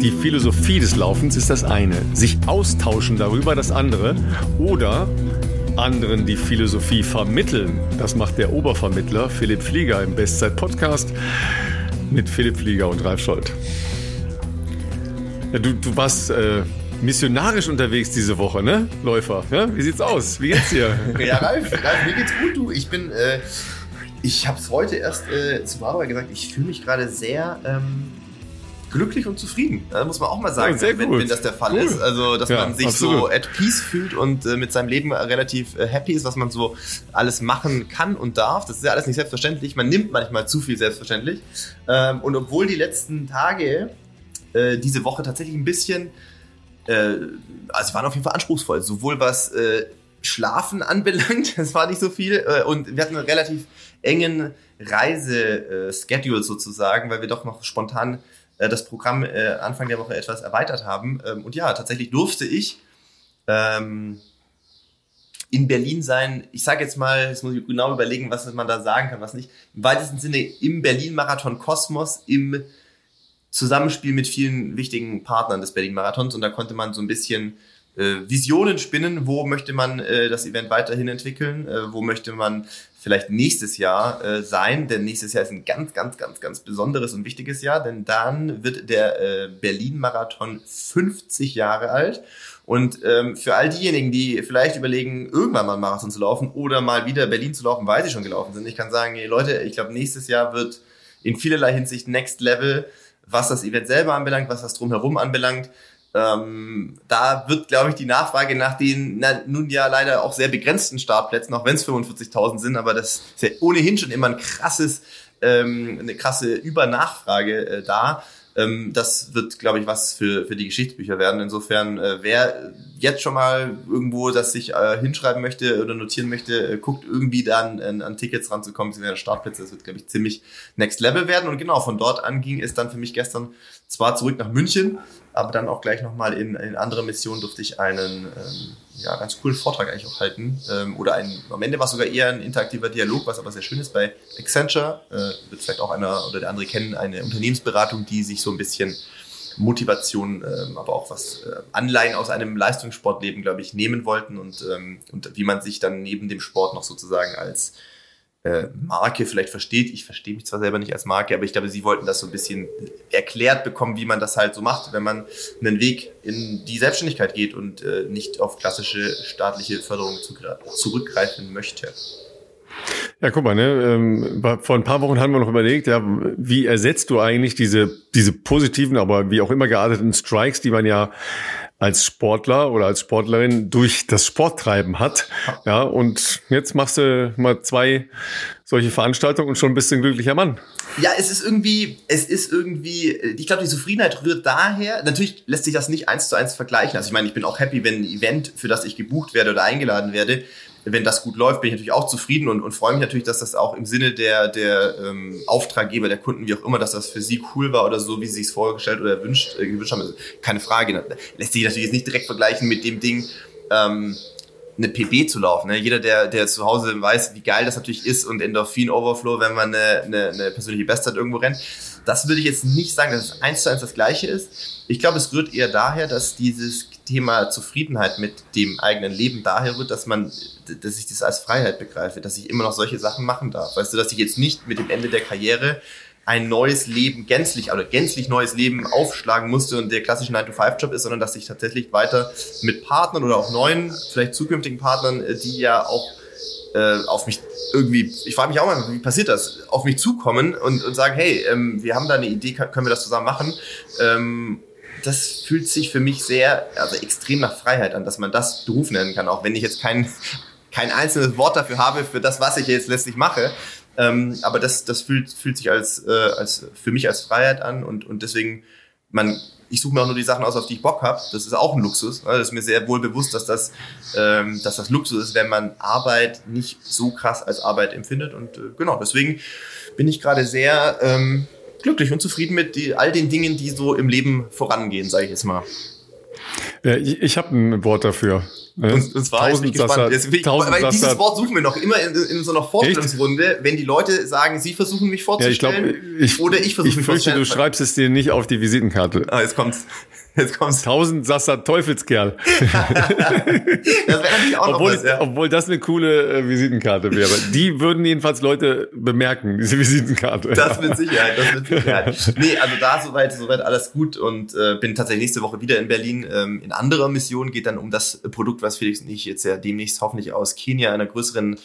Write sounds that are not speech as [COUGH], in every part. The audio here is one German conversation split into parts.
die Philosophie des Laufens ist das eine, sich austauschen darüber das andere oder anderen die Philosophie vermitteln. Das macht der Obervermittler Philipp Flieger im Bestzeit-Podcast mit Philipp Flieger und Ralf Scholz. Ja, du, du warst äh, missionarisch unterwegs diese Woche, ne? Läufer. Ja? Wie sieht's aus? Wie geht's dir? [LAUGHS] ja, Ralf, Ralf, mir geht's gut, du. Ich bin, äh, ich habe es heute erst äh, zum Arbeit gesagt, ich fühle mich gerade sehr ähm, glücklich und zufrieden. Das muss man auch mal sagen, ja, wenn, wenn, das der Fall cool. ist. Also, dass ja, man sich absolut. so at peace fühlt und äh, mit seinem Leben relativ äh, happy ist, was man so alles machen kann und darf. Das ist ja alles nicht selbstverständlich. Man nimmt manchmal zu viel selbstverständlich. Ähm, und obwohl die letzten Tage äh, diese Woche tatsächlich ein bisschen, äh, also waren auf jeden Fall anspruchsvoll, sowohl was äh, Schlafen anbelangt, [LAUGHS] das war nicht so viel, äh, und wir hatten einen relativ engen Reiseschedule sozusagen, weil wir doch noch spontan äh, das Programm äh, Anfang der Woche etwas erweitert haben. Ähm, und ja, tatsächlich durfte ich ähm, in Berlin sein. Ich sage jetzt mal, jetzt muss ich genau überlegen, was man da sagen kann, was nicht. Im weitesten Sinne im Berlin-Marathon Kosmos, im Zusammenspiel mit vielen wichtigen Partnern des Berlin-Marathons. Und da konnte man so ein bisschen äh, Visionen spinnen, wo möchte man äh, das Event weiterhin entwickeln, äh, wo möchte man vielleicht nächstes Jahr äh, sein, denn nächstes Jahr ist ein ganz, ganz, ganz, ganz besonderes und wichtiges Jahr, denn dann wird der äh, Berlin-Marathon 50 Jahre alt. Und ähm, für all diejenigen, die vielleicht überlegen, irgendwann mal einen Marathon zu laufen oder mal wieder Berlin zu laufen, weil sie schon gelaufen sind, ich kann sagen, hey, Leute, ich glaube, nächstes Jahr wird in vielerlei Hinsicht Next Level, was das Event selber anbelangt, was das drumherum anbelangt. Ähm, da wird, glaube ich, die Nachfrage nach den na, nun ja leider auch sehr begrenzten Startplätzen, auch wenn es 45.000 sind, aber das ist ja ohnehin schon immer ein krasses, ähm, eine krasse Übernachfrage äh, da. Ähm, das wird, glaube ich, was für, für die Geschichtsbücher werden. Insofern, äh, wer jetzt schon mal irgendwo das sich äh, hinschreiben möchte oder notieren möchte, äh, guckt irgendwie dann an, an Tickets ranzukommen, sie werden Startplätze. Das wird, glaube ich, ziemlich next level werden. Und genau, von dort an ging es dann für mich gestern zwar zurück nach München, aber dann auch gleich nochmal in, in andere Missionen durfte ich einen ähm, ja, ganz coolen Vortrag eigentlich auch halten. Ähm, oder ein, am Ende war es sogar eher ein interaktiver Dialog, was aber sehr schön ist bei Accenture. Äh, wird vielleicht auch einer oder der andere kennen, eine Unternehmensberatung, die sich so ein bisschen Motivation, ähm, aber auch was äh, Anleihen aus einem Leistungssportleben, glaube ich, nehmen wollten und, ähm, und wie man sich dann neben dem Sport noch sozusagen als äh, Marke vielleicht versteht. Ich verstehe mich zwar selber nicht als Marke, aber ich glaube, sie wollten das so ein bisschen erklärt bekommen, wie man das halt so macht, wenn man einen Weg in die Selbstständigkeit geht und äh, nicht auf klassische staatliche Förderung zurückgreifen möchte. Ja, guck mal, ne, ähm, vor ein paar Wochen haben wir noch überlegt, ja, wie ersetzt du eigentlich diese, diese positiven, aber wie auch immer gearteten Strikes, die man ja als Sportler oder als Sportlerin durch das Sporttreiben hat. Ja, und jetzt machst du mal zwei solche Veranstaltungen und schon bist du ein glücklicher Mann. Ja, es ist irgendwie, es ist irgendwie, ich glaube, die Zufriedenheit rührt daher. Natürlich lässt sich das nicht eins zu eins vergleichen. Also ich meine, ich bin auch happy, wenn ein Event, für das ich gebucht werde oder eingeladen werde, wenn das gut läuft, bin ich natürlich auch zufrieden und, und freue mich natürlich, dass das auch im Sinne der, der ähm, Auftraggeber, der Kunden, wie auch immer, dass das für sie cool war oder so, wie sie es vorgestellt oder erwünscht, äh, gewünscht haben. Also keine Frage. Lässt sich natürlich jetzt nicht direkt vergleichen mit dem Ding, ähm, eine PB zu laufen. Ne? Jeder, der, der zu Hause weiß, wie geil das natürlich ist und Endorphin-Overflow, wenn man eine, eine, eine persönliche Bestzeit irgendwo rennt. Das würde ich jetzt nicht sagen, dass es eins zu eins das Gleiche ist. Ich glaube, es rührt eher daher, dass dieses Thema Zufriedenheit mit dem eigenen Leben daher rührt, dass man, dass ich das als Freiheit begreife, dass ich immer noch solche Sachen machen darf. Weißt du, dass ich jetzt nicht mit dem Ende der Karriere ein neues Leben gänzlich oder gänzlich neues Leben aufschlagen musste und der klassische 9-to-5-Job ist, sondern dass ich tatsächlich weiter mit Partnern oder auch neuen, vielleicht zukünftigen Partnern, äh, die ja auch äh, auf mich irgendwie, ich frage mich auch mal, wie passiert das, auf mich zukommen und, und sagen, hey, ähm, wir haben da eine Idee, können wir das zusammen machen? Ähm, das fühlt sich für mich sehr, also extrem nach Freiheit an, dass man das Beruf nennen kann, auch wenn ich jetzt kein, kein einzelnes Wort dafür habe, für das, was ich jetzt letztlich mache. Ähm, aber das, das fühlt, fühlt sich als, äh, als für mich als Freiheit an und, und deswegen, man, ich suche mir auch nur die Sachen aus, auf die ich Bock habe. Das ist auch ein Luxus. Ne? Das ist mir sehr wohl bewusst, dass das, ähm, dass das Luxus ist, wenn man Arbeit nicht so krass als Arbeit empfindet. Und äh, genau, deswegen bin ich gerade sehr ähm, glücklich und zufrieden mit die, all den Dingen, die so im Leben vorangehen, sage ich jetzt mal. Ja, ich ich habe ein Wort dafür. Ne? Und, und zwar tausend ist gespannt. Ich, weil dieses Wort suchen wir noch immer in, in so einer Vorstellungsrunde, Echt? wenn die Leute sagen, sie versuchen mich vorzustellen ja, ich glaub, ich, oder ich versuche mich vorzustellen. Ich fürchte, du schreibst es dir nicht auf die Visitenkarte. Ah, jetzt kommt's. Jetzt kommt's. Tausend Sasser Teufelskerl. [LAUGHS] das obwohl, was, ja. Obwohl das eine coole äh, Visitenkarte wäre. Die würden jedenfalls Leute bemerken, diese Visitenkarte. Das mit Sicherheit, das mit Sicherheit. nee, also da soweit, soweit alles gut und äh, bin tatsächlich nächste Woche wieder in Berlin ähm, in anderer Mission. Geht dann um das Produkt, was Felix und ich jetzt ja demnächst hoffentlich aus Kenia, einer größeren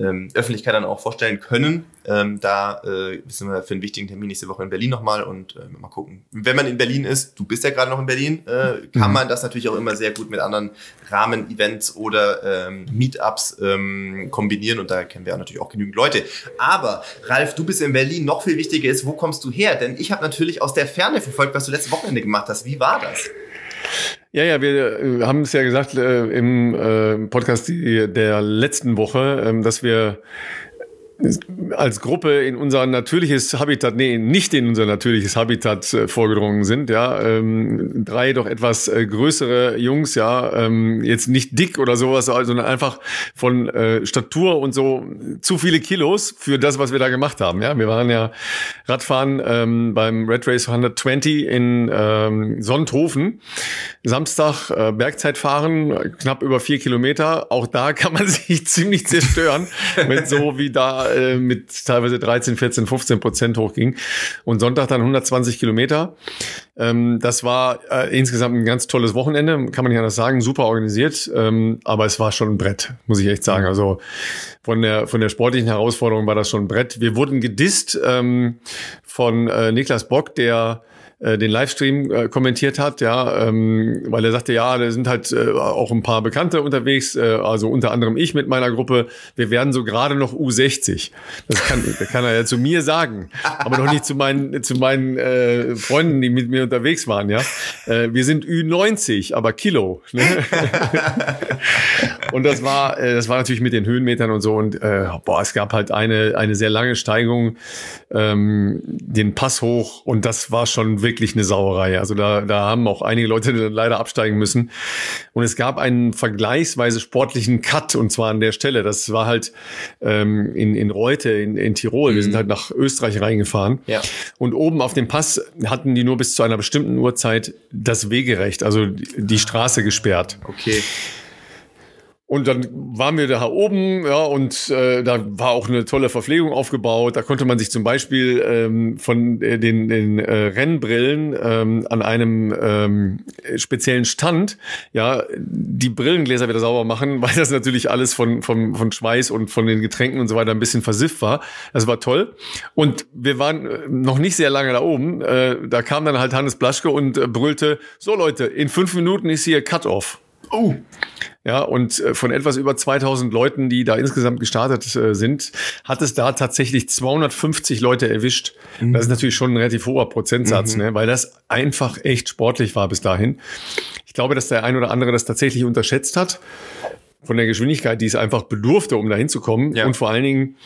ähm, Öffentlichkeit dann auch vorstellen können. Ähm, da äh, sind wir für einen wichtigen Termin nächste Woche in Berlin nochmal und äh, mal gucken. Wenn man in Berlin ist, du bist ja gerade noch in Berlin, äh, kann mhm. man das natürlich auch immer sehr gut mit anderen Rahmen-Events oder ähm, Meetups ähm, kombinieren und da kennen wir natürlich auch genügend Leute. Aber Ralf, du bist in Berlin. Noch viel wichtiger ist, wo kommst du her? Denn ich habe natürlich aus der Ferne verfolgt, was du letztes Wochenende gemacht hast. Wie war das? Ja, ja, wir äh, haben es ja gesagt äh, im äh, Podcast der letzten Woche, äh, dass wir als Gruppe in unser natürliches Habitat, nee, nicht in unser natürliches Habitat äh, vorgedrungen sind, ja, ähm, drei doch etwas äh, größere Jungs, ja, ähm, jetzt nicht dick oder sowas, sondern einfach von äh, Statur und so zu viele Kilos für das, was wir da gemacht haben, ja. Wir waren ja Radfahren ähm, beim Red Race 120 in ähm, Sonthofen, Samstag äh, Bergzeit fahren, knapp über vier Kilometer, auch da kann man [LAUGHS] sich ziemlich zerstören, wenn so wie da äh, mit teilweise 13, 14, 15 Prozent hochging. Und Sonntag dann 120 Kilometer. Ähm, das war äh, insgesamt ein ganz tolles Wochenende, kann man nicht anders sagen, super organisiert. Ähm, aber es war schon ein Brett, muss ich echt sagen. Also von der, von der sportlichen Herausforderung war das schon ein Brett. Wir wurden gedisst ähm, von äh, Niklas Bock, der äh, den Livestream äh, kommentiert hat, ja, ähm, weil er sagte, ja, da sind halt äh, auch ein paar Bekannte unterwegs, äh, also unter anderem ich mit meiner Gruppe. Wir werden so gerade noch U60. Das kann, [LAUGHS] kann er ja zu mir sagen, aber noch nicht zu meinen zu meinen äh, Freunden, die mit mir unterwegs waren, ja. Äh, wir sind Ü90, aber Kilo. Ne? [LAUGHS] und das war äh, das war natürlich mit den Höhenmetern und so und äh, boah, es gab halt eine eine sehr lange Steigung, ähm, den Pass hoch und das war schon wirklich wirklich eine Sauerei. Also da, da haben auch einige Leute [LAUGHS] leider absteigen müssen. Und es gab einen vergleichsweise sportlichen Cut und zwar an der Stelle. Das war halt ähm, in, in Reute in, in Tirol. Mhm. Wir sind mhm. halt nach Österreich reingefahren. Ja. Und oben auf dem Pass hatten die nur bis zu einer bestimmten Uhrzeit das Wegerecht, also die, die Straße gesperrt. Okay. Und dann waren wir da oben, ja, und äh, da war auch eine tolle Verpflegung aufgebaut. Da konnte man sich zum Beispiel ähm, von äh, den, den äh, Rennbrillen ähm, an einem ähm, speziellen Stand, ja, die Brillengläser wieder sauber machen, [LAUGHS] weil das natürlich alles von, von, von Schweiß und von den Getränken und so weiter ein bisschen versifft war. Das war toll. Und wir waren äh, noch nicht sehr lange da oben. Äh, da kam dann halt Hannes Blaschke und äh, brüllte, so Leute, in fünf Minuten ist hier Cut-Off. Oh. Ja, und äh, von etwas über 2000 Leuten, die da insgesamt gestartet äh, sind, hat es da tatsächlich 250 Leute erwischt. Mhm. Das ist natürlich schon ein relativ hoher Prozentsatz, mhm. ne, weil das einfach echt sportlich war bis dahin. Ich glaube, dass der ein oder andere das tatsächlich unterschätzt hat von der Geschwindigkeit, die es einfach bedurfte, um da hinzukommen. Ja. Und vor allen Dingen,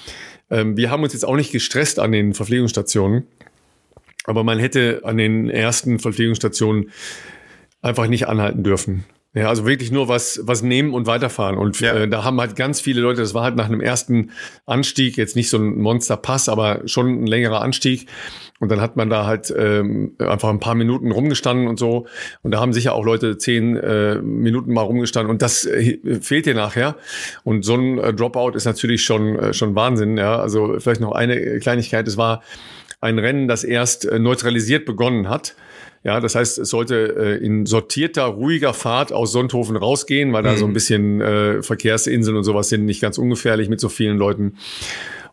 ähm, wir haben uns jetzt auch nicht gestresst an den Verpflegungsstationen. Aber man hätte an den ersten Verpflegungsstationen einfach nicht anhalten dürfen. Ja, also wirklich nur was, was nehmen und weiterfahren. Und ja. äh, da haben halt ganz viele Leute, das war halt nach einem ersten Anstieg, jetzt nicht so ein Monsterpass, aber schon ein längerer Anstieg. Und dann hat man da halt ähm, einfach ein paar Minuten rumgestanden und so. Und da haben sicher auch Leute zehn äh, Minuten mal rumgestanden. Und das äh, fehlt dir nachher. Und so ein äh, Dropout ist natürlich schon, äh, schon Wahnsinn. Ja, also vielleicht noch eine Kleinigkeit. Es war ein Rennen, das erst äh, neutralisiert begonnen hat. Ja, das heißt, es sollte äh, in sortierter, ruhiger Fahrt aus Sonthofen rausgehen, weil da so ein mhm. bisschen äh, Verkehrsinseln und sowas sind, nicht ganz ungefährlich mit so vielen Leuten.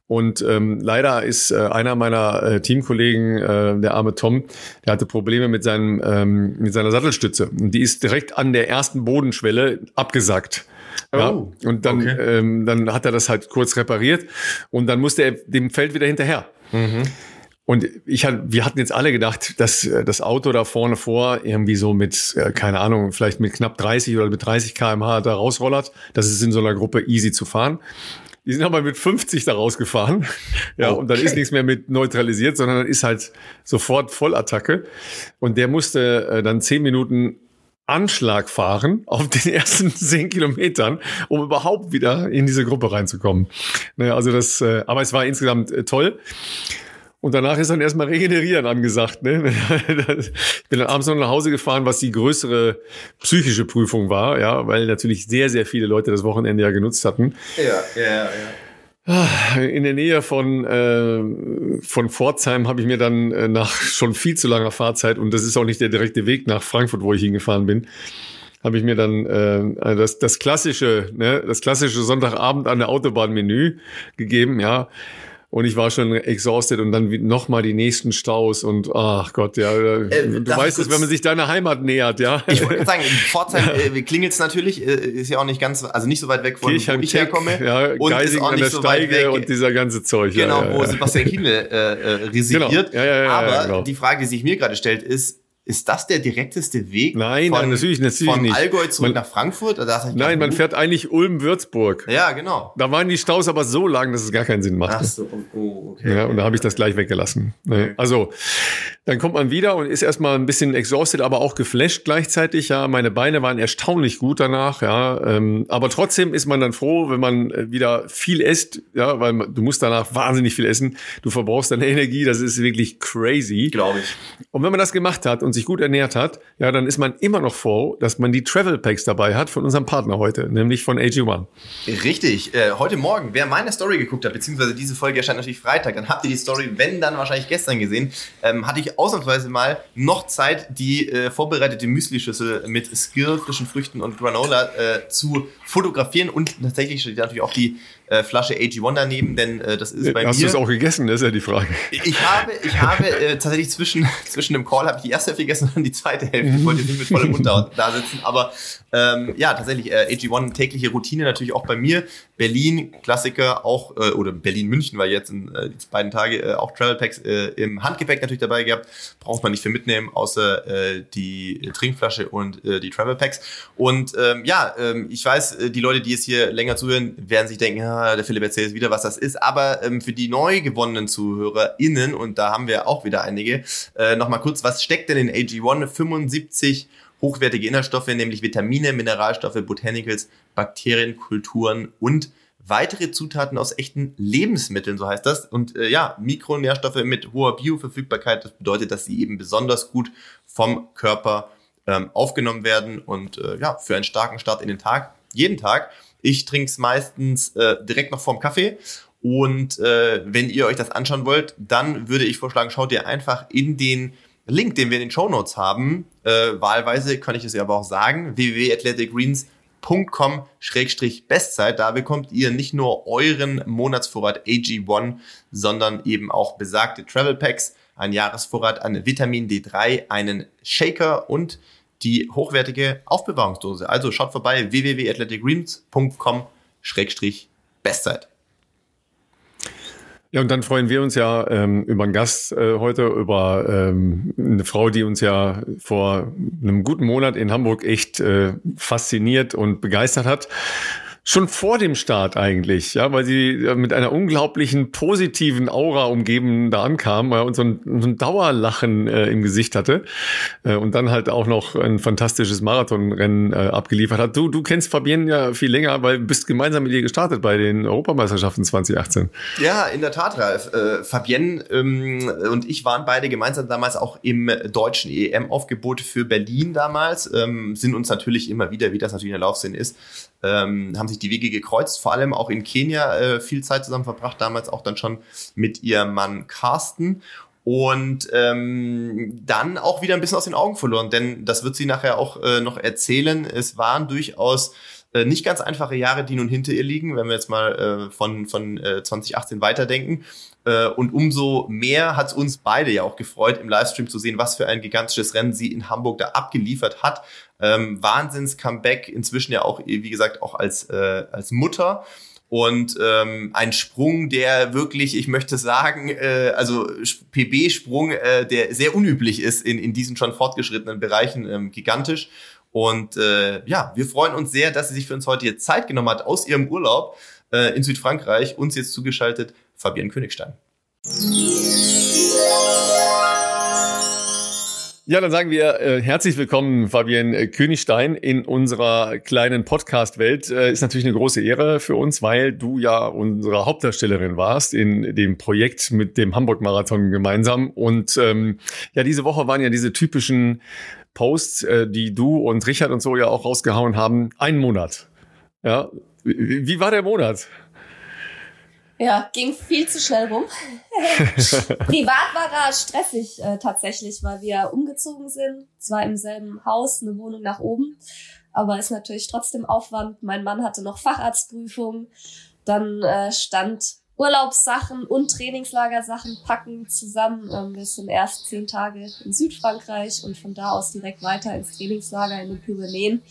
Und ähm, leider ist äh, einer meiner äh, Teamkollegen, äh, der arme Tom, der hatte Probleme mit, seinem, ähm, mit seiner Sattelstütze. Und die ist direkt an der ersten Bodenschwelle abgesackt. Ja, oh, und dann, okay. ähm, dann hat er das halt kurz repariert und dann musste er dem Feld wieder hinterher. Mhm. Und ich hatte, wir hatten jetzt alle gedacht, dass äh, das Auto da vorne vor irgendwie so mit, äh, keine Ahnung, vielleicht mit knapp 30 oder mit 30 kmh da rausrollert. Das ist in so einer Gruppe easy zu fahren. Die sind aber mit 50 da rausgefahren. [LAUGHS] Ja, okay. und dann ist nichts mehr mit neutralisiert, sondern dann ist halt sofort Vollattacke. Und der musste äh, dann zehn Minuten Anschlag fahren auf den [LAUGHS] ersten zehn Kilometern, um überhaupt wieder in diese Gruppe reinzukommen. Naja, also das, aber es war insgesamt toll. Und danach ist dann erstmal regenerieren angesagt. Ne? [LAUGHS] Ich bin dann abends noch nach Hause gefahren, was die größere psychische Prüfung war, ja, weil natürlich sehr, sehr viele Leute das Wochenende ja genutzt hatten. Ja, ja, ja. Ah, in der Nähe von, äh, von Pforzheim habe ich mir dann äh, nach schon viel zu langer Fahrzeit, und das ist auch nicht der direkte Weg nach Frankfurt, wo ich hingefahren bin, habe ich mir dann äh, das, das klassische, ne, das klassische Sonntagabend an der Autobahn Menü gegeben, ja und ich war schon exhausted und dann nochmal die nächsten Staus und ach Gott, ja, äh, du weißt es, wenn man sich deiner Heimat nähert, ja. Ich wollte sagen, [LAUGHS] Pforzheim äh, klingelt es natürlich, äh, ist ja auch nicht ganz, also nicht so weit weg von Kirchheim wo ich herkomme. Ja, und Geising an der so Steige und dieser ganze Zeug. Genau, ja, ja, wo Sebastian Kienle äh, äh, residiert. Genau. Ja, ja, ja, Aber genau. die Frage, die sich mir gerade stellt, ist, ist das der direkteste Weg? Nein, von, natürlich, natürlich von nicht. Allgäu zurück man, nach Frankfurt? nein, man fährt eigentlich Ulm-Würzburg. Ja, genau. Da waren die Staus aber so lang, dass es gar keinen Sinn macht. Ach so, oh, okay. Ja, und da habe ich das gleich weggelassen. Okay. Also, dann kommt man wieder und ist erstmal ein bisschen exhausted, aber auch geflasht gleichzeitig. Ja, meine Beine waren erstaunlich gut danach. Ja, ähm, aber trotzdem ist man dann froh, wenn man äh, wieder viel isst. Ja, weil man, du musst danach wahnsinnig viel essen. Du verbrauchst deine [LAUGHS] Energie. Das ist wirklich crazy. Glaube ich. Und wenn man das gemacht hat und sich gut ernährt hat, ja, dann ist man immer noch froh, dass man die Travel Packs dabei hat von unserem Partner heute, nämlich von AG1. Richtig. Äh, heute Morgen, wer meine Story geguckt hat, beziehungsweise diese Folge erscheint natürlich Freitag, dann habt ihr die Story, wenn dann wahrscheinlich gestern gesehen, ähm, hatte ich ausnahmsweise mal noch Zeit, die äh, vorbereitete Müsli-Schüssel mit Skill, frischen Früchten und Granola äh, zu fotografieren und tatsächlich steht natürlich auch die äh, Flasche AG1 daneben, denn äh, das ist bei Hast mir. Hast du es auch gegessen? Das ist ja die Frage. Ich habe, ich habe äh, tatsächlich zwischen, [LAUGHS] zwischen dem Call habe ich die erste Hälfte gegessen und die zweite Hälfte. Ich wollte nicht mit vollem Mund da, da sitzen, aber ähm, ja, tatsächlich äh, AG1 tägliche Routine natürlich auch bei mir. Berlin Klassiker auch äh, oder Berlin München war jetzt in äh, die beiden Tage äh, auch Travel Packs äh, im Handgepäck natürlich dabei gehabt. Braucht man nicht viel mitnehmen außer äh, die Trinkflasche und äh, die Travel Packs. Und ähm, ja, ähm, ich weiß, äh, die Leute, die jetzt hier länger zuhören, werden sich denken, ja, der Philipp erzählt wieder, was das ist. Aber ähm, für die neu gewonnenen ZuhörerInnen, und da haben wir auch wieder einige, äh, nochmal kurz, was steckt denn in AG1? 75 hochwertige Inhaltsstoffe, nämlich Vitamine, Mineralstoffe, Botanicals, Bakterien, Kulturen und weitere Zutaten aus echten Lebensmitteln, so heißt das. Und äh, ja, Mikronährstoffe mit hoher Bioverfügbarkeit, das bedeutet, dass sie eben besonders gut vom Körper ähm, aufgenommen werden und äh, ja, für einen starken Start in den Tag, jeden Tag. Ich trinke es meistens äh, direkt noch vorm Kaffee. Und äh, wenn ihr euch das anschauen wollt, dann würde ich vorschlagen, schaut ihr einfach in den Link, den wir in den Show Notes haben. Äh, wahlweise kann ich es ja aber auch sagen, www.athleticgreens.com-bestzeit. Da bekommt ihr nicht nur euren Monatsvorrat AG1, sondern eben auch besagte Travel Packs, ein Jahresvorrat an Vitamin D3, einen Shaker und die hochwertige Aufbewahrungsdose. Also schaut vorbei www.athleticgreens.com-bestzeit. Ja, und dann freuen wir uns ja ähm, über einen Gast äh, heute, über ähm, eine Frau, die uns ja vor einem guten Monat in Hamburg echt äh, fasziniert und begeistert hat schon vor dem Start eigentlich, ja, weil sie mit einer unglaublichen positiven Aura umgeben da ankam ja, und so ein, so ein Dauerlachen äh, im Gesicht hatte äh, und dann halt auch noch ein fantastisches Marathonrennen äh, abgeliefert hat. Du, du kennst Fabienne ja viel länger, weil du bist gemeinsam mit ihr gestartet bei den Europameisterschaften 2018. Ja, in der Tat, Ralf. Äh, Fabienne ähm, und ich waren beide gemeinsam damals auch im deutschen EM-Aufgebot für Berlin damals, ähm, sind uns natürlich immer wieder, wie das natürlich in der Laufszene ist, ähm, haben sich die Wege gekreuzt, vor allem auch in Kenia äh, viel Zeit zusammen verbracht, damals auch dann schon mit ihrem Mann Carsten und ähm, dann auch wieder ein bisschen aus den Augen verloren, denn das wird sie nachher auch äh, noch erzählen. Es waren durchaus äh, nicht ganz einfache Jahre, die nun hinter ihr liegen, wenn wir jetzt mal äh, von, von äh, 2018 weiterdenken. Äh, und umso mehr hat es uns beide ja auch gefreut, im Livestream zu sehen, was für ein gigantisches Rennen sie in Hamburg da abgeliefert hat. Ähm, Wahnsinns-Comeback, inzwischen ja auch, wie gesagt, auch als, äh, als Mutter. Und ähm, ein Sprung, der wirklich, ich möchte sagen, äh, also PB-Sprung, äh, der sehr unüblich ist in, in diesen schon fortgeschrittenen Bereichen, ähm, gigantisch. Und äh, ja, wir freuen uns sehr, dass sie sich für uns heute hier Zeit genommen hat aus ihrem Urlaub äh, in Südfrankreich. Uns jetzt zugeschaltet Fabian Königstein. Ja, dann sagen wir äh, herzlich willkommen, Fabian äh, Königstein, in unserer kleinen Podcast-Welt. Äh, ist natürlich eine große Ehre für uns, weil du ja unsere Hauptdarstellerin warst in dem Projekt mit dem Hamburg-Marathon gemeinsam. Und ähm, ja, diese Woche waren ja diese typischen Posts, äh, die du und Richard und so ja auch rausgehauen haben. Ein Monat. Ja, wie, wie war der Monat? Ja, ging viel zu schnell rum. [LAUGHS] Privat war er stressig äh, tatsächlich, weil wir umgezogen sind. Zwar im selben Haus, eine Wohnung nach oben, aber ist natürlich trotzdem Aufwand. Mein Mann hatte noch Facharztprüfung. Dann äh, stand Urlaubssachen und Trainingslagersachen packen zusammen. Ähm, wir sind erst zehn Tage in Südfrankreich und von da aus direkt weiter ins Trainingslager in den Pyrenäen.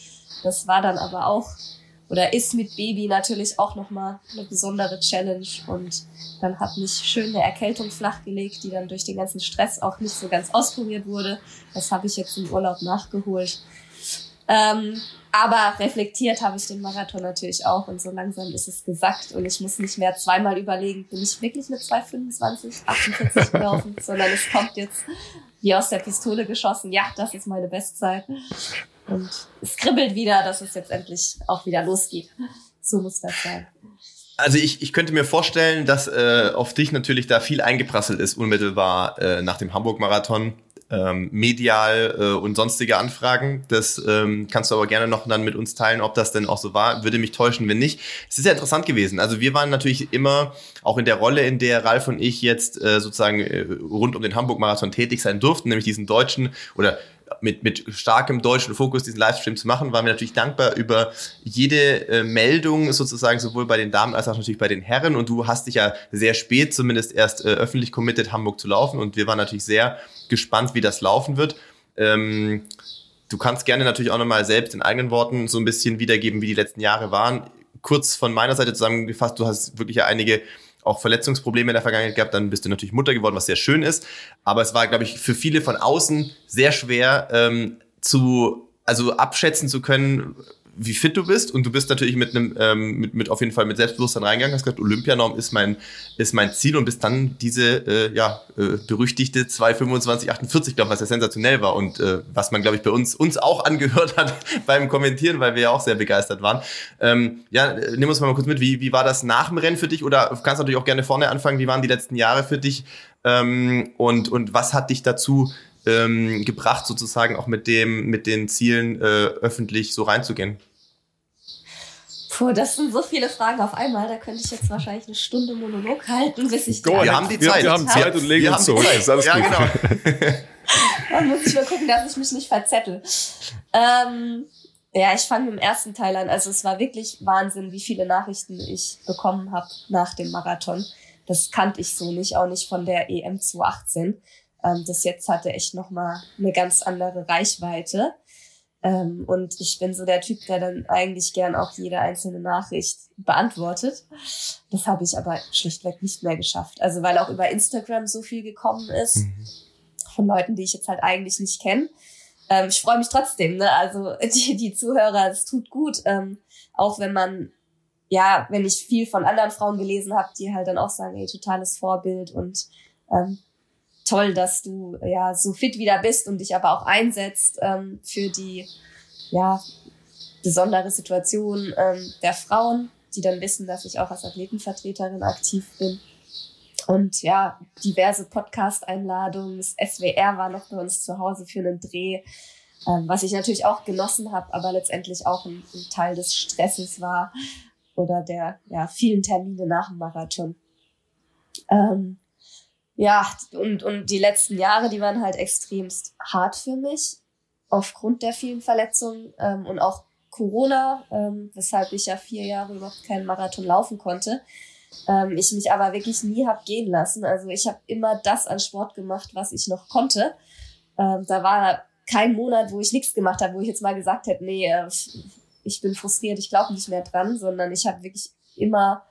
Das war dann aber auch oder ist mit Baby natürlich auch nochmal eine besondere Challenge. Und dann hat mich schön eine Erkältung flachgelegt, die dann durch den ganzen Stress auch nicht so ganz auskuriert wurde. Das habe ich jetzt im Urlaub nachgeholt. Ähm, aber reflektiert habe ich den Marathon natürlich auch und so langsam ist es gesagt und ich muss nicht mehr zweimal überlegen, bin ich wirklich mit 2,25, 48 [LAUGHS] gelaufen, sondern es kommt jetzt wie aus der Pistole geschossen. Ja, das ist meine Bestzeit. Und es kribbelt wieder, dass es jetzt endlich auch wieder losgeht. So muss das sein. Also ich, ich könnte mir vorstellen, dass äh, auf dich natürlich da viel eingeprasselt ist, unmittelbar äh, nach dem Hamburg-Marathon. Ähm, medial äh, und sonstige Anfragen. Das ähm, kannst du aber gerne noch dann mit uns teilen, ob das denn auch so war. Würde mich täuschen, wenn nicht. Es ist ja interessant gewesen. Also wir waren natürlich immer auch in der Rolle, in der Ralf und ich jetzt äh, sozusagen äh, rund um den Hamburg-Marathon tätig sein durften, nämlich diesen deutschen oder mit, mit starkem deutschen Fokus diesen Livestream zu machen, waren wir natürlich dankbar über jede äh, Meldung sozusagen, sowohl bei den Damen als auch natürlich bei den Herren. Und du hast dich ja sehr spät zumindest erst äh, öffentlich committed, Hamburg zu laufen. Und wir waren natürlich sehr gespannt, wie das laufen wird. Ähm, du kannst gerne natürlich auch nochmal selbst in eigenen Worten so ein bisschen wiedergeben, wie die letzten Jahre waren. Kurz von meiner Seite zusammengefasst, du hast wirklich ja einige auch Verletzungsprobleme in der Vergangenheit gehabt, dann bist du natürlich Mutter geworden, was sehr schön ist. Aber es war, glaube ich, für viele von außen sehr schwer ähm, zu, also abschätzen zu können, wie fit du bist. Und du bist natürlich mit einem ähm, mit, mit auf jeden Fall mit Selbstbewusstsein reingegangen hast gesagt Olympianorm ist mein ist mein Ziel. Und bist dann diese äh, ja äh, berüchtigte 22548 glaube was ja sensationell war und äh, was man glaube ich bei uns uns auch [LAUGHS] angehört hat [LAUGHS] beim Kommentieren weil wir ja auch sehr begeistert waren. Ähm, ja nimm uns mal kurz mit. Wie wie war das nach dem Rennen für dich? Oder kannst natürlich auch gerne vorne anfangen. Wie waren die letzten Jahre für dich? Ähm, und und was hat dich dazu ähm, gebracht sozusagen auch mit dem mit den Zielen äh, öffentlich so reinzugehen Puh, das sind so viele Fragen auf einmal. Da könnte ich jetzt wahrscheinlich eine Stunde Monolog halten, bis ich Go, Wir haben die Zeit. Wir, haben Zeit und legen uns zurück. Ist alles ja, gut. genau. [LAUGHS] Dann muss ich mal gucken, dass ich mich nicht verzettel. Ähm, ja, ich fange mit dem ersten Teil an. Also es war wirklich Wahnsinn, wie viele Nachrichten ich bekommen habe nach dem Marathon. Das kannte ich so nicht, auch nicht von der EM 2018. Ähm, das jetzt hatte echt nochmal eine ganz andere Reichweite. Ähm, und ich bin so der Typ, der dann eigentlich gern auch jede einzelne Nachricht beantwortet. Das habe ich aber schlichtweg nicht mehr geschafft. Also weil auch über Instagram so viel gekommen ist mhm. von Leuten, die ich jetzt halt eigentlich nicht kenne. Ähm, ich freue mich trotzdem. Ne? Also [LAUGHS] die, die Zuhörer, es tut gut, ähm, auch wenn man ja, wenn ich viel von anderen Frauen gelesen habe, die halt dann auch sagen, ey, totales Vorbild und ähm, toll, dass du ja so fit wieder bist und dich aber auch einsetzt ähm, für die ja besondere Situation ähm, der Frauen, die dann wissen, dass ich auch als Athletenvertreterin aktiv bin. Und ja, diverse Podcast-Einladungen. Das SWR war noch bei uns zu Hause für einen Dreh, ähm, was ich natürlich auch genossen habe, aber letztendlich auch ein, ein Teil des Stresses war oder der ja, vielen Termine nach dem Marathon. Ähm, ja, und, und die letzten Jahre, die waren halt extremst hart für mich, aufgrund der vielen Verletzungen ähm, und auch Corona, ähm, weshalb ich ja vier Jahre überhaupt keinen Marathon laufen konnte. Ähm, ich mich aber wirklich nie hab gehen lassen. Also ich habe immer das an Sport gemacht, was ich noch konnte. Ähm, da war kein Monat, wo ich nichts gemacht habe, wo ich jetzt mal gesagt hätte, nee, äh, ich bin frustriert, ich glaube nicht mehr dran, sondern ich habe wirklich immer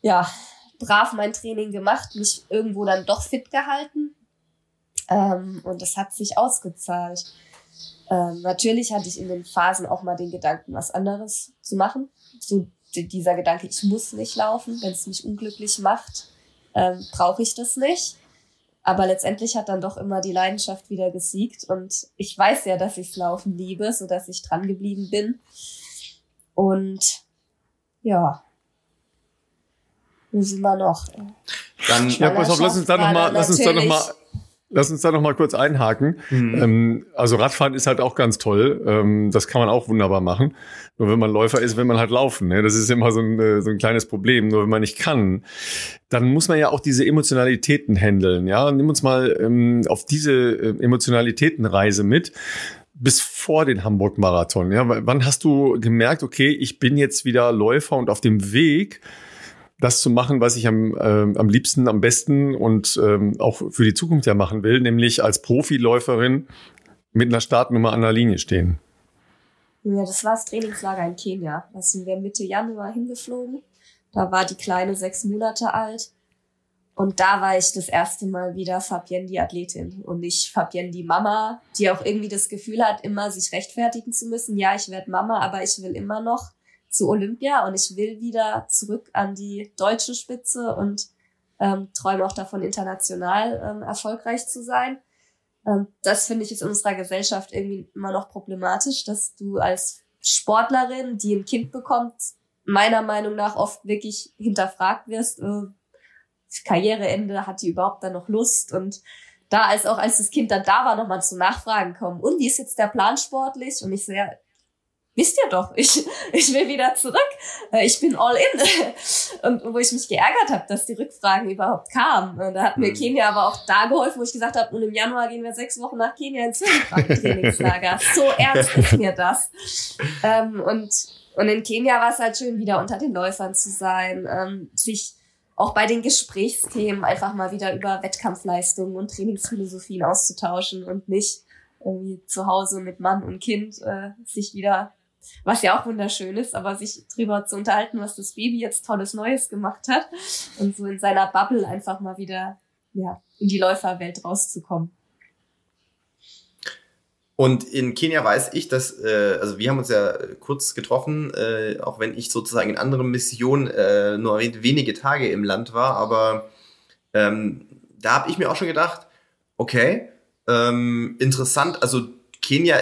ja brav mein Training gemacht, mich irgendwo dann doch fit gehalten. Ähm, und das hat sich ausgezahlt. Ähm, natürlich hatte ich in den Phasen auch mal den Gedanken, was anderes zu machen. So dieser Gedanke, ich muss nicht laufen, wenn es mich unglücklich macht, ähm, brauche ich das nicht. Aber letztendlich hat dann doch immer die Leidenschaft wieder gesiegt und ich weiß ja, dass ichs Laufen liebe, so dass ich dran geblieben bin. Und ja, wo sind wir noch? Dann, ja, pass auf, lass uns da nochmal, lass uns da noch mal Lass uns da noch mal kurz einhaken. Mhm. Ähm, also Radfahren ist halt auch ganz toll. Ähm, das kann man auch wunderbar machen. Nur wenn man Läufer ist, will man halt laufen. Ne? Das ist immer so ein, äh, so ein kleines Problem. Nur wenn man nicht kann, dann muss man ja auch diese Emotionalitäten handeln. Ja, nimm uns mal ähm, auf diese äh, Emotionalitätenreise mit bis vor den Hamburg-Marathon. Ja, wann hast du gemerkt, okay, ich bin jetzt wieder Läufer und auf dem Weg das zu machen, was ich am, äh, am liebsten, am besten und ähm, auch für die Zukunft ja machen will, nämlich als Profiläuferin mit einer Startnummer an der Linie stehen. Ja, das war das Trainingslager in Kenia. Da sind wir Mitte Januar hingeflogen. Da war die Kleine sechs Monate alt. Und da war ich das erste Mal wieder Fabienne die Athletin und nicht Fabienne die Mama, die auch irgendwie das Gefühl hat, immer sich rechtfertigen zu müssen. Ja, ich werde Mama, aber ich will immer noch zu Olympia und ich will wieder zurück an die deutsche Spitze und ähm, träume auch davon, international ähm, erfolgreich zu sein. Ähm, das finde ich ist in unserer Gesellschaft irgendwie immer noch problematisch, dass du als Sportlerin, die ein Kind bekommt, meiner Meinung nach oft wirklich hinterfragt wirst, äh, Karriereende, hat die überhaupt dann noch Lust und da als auch als das Kind dann da war, nochmal zu Nachfragen kommen. Und wie ist jetzt der Plan sportlich? Und ich sehr, wisst ihr doch, ich, ich will wieder zurück, äh, ich bin all in. [LAUGHS] Und wo ich mich geärgert habe, dass die Rückfragen überhaupt kamen. Und da hat mir mhm. Kenia aber auch da geholfen, wo ich gesagt habe, und im Januar gehen wir sechs Wochen nach Kenia ins Trainingslager. [LAUGHS] so ernst ist mir das. Ähm, und, und in Kenia war es halt schön, wieder unter den Läufern zu sein, ähm, sich auch bei den Gesprächsthemen einfach mal wieder über Wettkampfleistungen und Trainingsphilosophien auszutauschen und nicht irgendwie zu Hause mit Mann und Kind äh, sich wieder was ja auch wunderschön ist, aber sich drüber zu unterhalten, was das Baby jetzt tolles Neues gemacht hat und so in seiner Bubble einfach mal wieder ja, in die Läuferwelt rauszukommen. Und in Kenia weiß ich, dass, äh, also wir haben uns ja kurz getroffen, äh, auch wenn ich sozusagen in anderen Missionen äh, nur wenige Tage im Land war, aber ähm, da habe ich mir auch schon gedacht, okay, ähm, interessant, also Kenia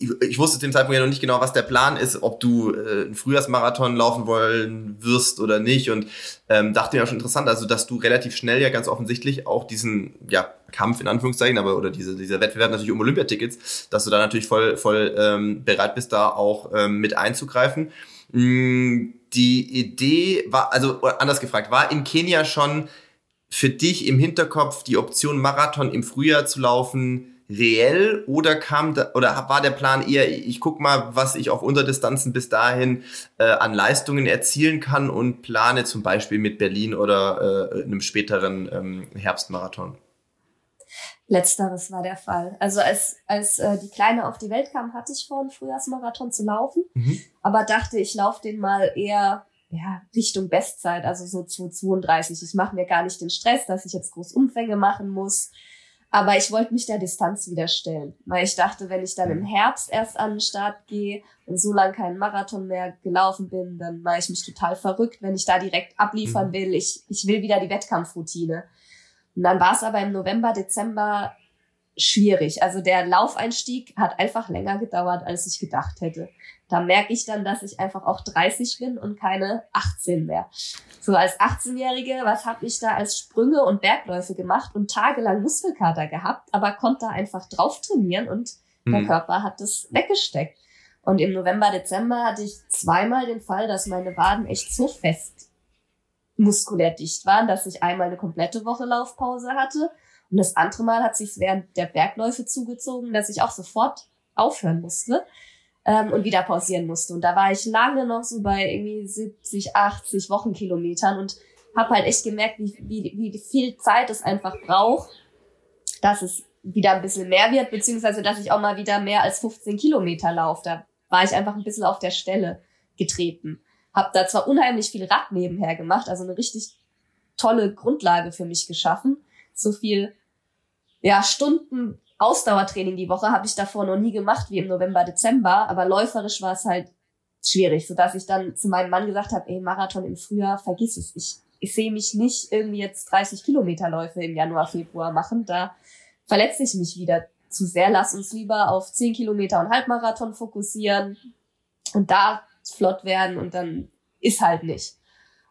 ich, wusste zu dem Zeitpunkt ja noch nicht genau, was der Plan ist, ob du äh, einen Frühjahrsmarathon laufen wollen wirst oder nicht. Und ähm, dachte mir auch schon interessant, also dass du relativ schnell ja ganz offensichtlich auch diesen ja, Kampf in Anführungszeichen, aber oder diese, dieser Wettbewerb natürlich um Olympiatickets, dass du da natürlich voll, voll ähm, bereit bist, da auch ähm, mit einzugreifen. Mm, die Idee war, also anders gefragt, war in Kenia schon für dich im Hinterkopf die Option, Marathon im Frühjahr zu laufen, reell oder kam da, oder war der Plan eher, ich guck mal, was ich auf Unterdistanzen bis dahin äh, an Leistungen erzielen kann und plane zum Beispiel mit Berlin oder äh, einem späteren ähm, Herbstmarathon? Letzteres war der Fall. Also als, als äh, die Kleine auf die Welt kam, hatte ich vor, einen Frühjahrsmarathon zu laufen, mhm. aber dachte, ich laufe den mal eher ja, Richtung Bestzeit, also so 232. Ich mache mir gar nicht den Stress, dass ich jetzt groß Umfänge machen muss. Aber ich wollte mich der Distanz wieder stellen, weil ich dachte, wenn ich dann im Herbst erst an den Start gehe und so lange keinen Marathon mehr gelaufen bin, dann mache ich mich total verrückt, wenn ich da direkt abliefern mhm. will. Ich, ich will wieder die Wettkampfroutine. Und dann war es aber im November, Dezember schwierig. Also der Laufeinstieg hat einfach länger gedauert, als ich gedacht hätte. Da merke ich dann, dass ich einfach auch 30 bin und keine 18 mehr. So als 18-Jährige, was habe ich da als Sprünge und Bergläufe gemacht und tagelang Muskelkater gehabt, aber konnte da einfach drauf trainieren und mhm. der Körper hat das weggesteckt. Und im November, Dezember hatte ich zweimal den Fall, dass meine Waden echt so fest muskulär dicht waren, dass ich einmal eine komplette Woche Laufpause hatte und das andere Mal hat sich während der Bergläufe zugezogen, dass ich auch sofort aufhören musste ähm, und wieder pausieren musste. Und da war ich lange noch so bei irgendwie 70, 80 Wochenkilometern und habe halt echt gemerkt, wie, wie, wie viel Zeit es einfach braucht, dass es wieder ein bisschen mehr wird, beziehungsweise dass ich auch mal wieder mehr als 15 Kilometer laufe. Da war ich einfach ein bisschen auf der Stelle getreten. Hab da zwar unheimlich viel Rad nebenher gemacht, also eine richtig tolle Grundlage für mich geschaffen. So viel ja, Stunden Ausdauertraining die Woche habe ich davor noch nie gemacht, wie im November, Dezember, aber läuferisch war es halt schwierig, sodass ich dann zu meinem Mann gesagt habe, ey, Marathon im Frühjahr, vergiss es. Ich ich sehe mich nicht irgendwie jetzt 30 Kilometerläufe im Januar, Februar machen. Da verletze ich mich wieder zu sehr. Lass uns lieber auf 10 Kilometer und Halbmarathon fokussieren und da flott werden und dann ist halt nicht.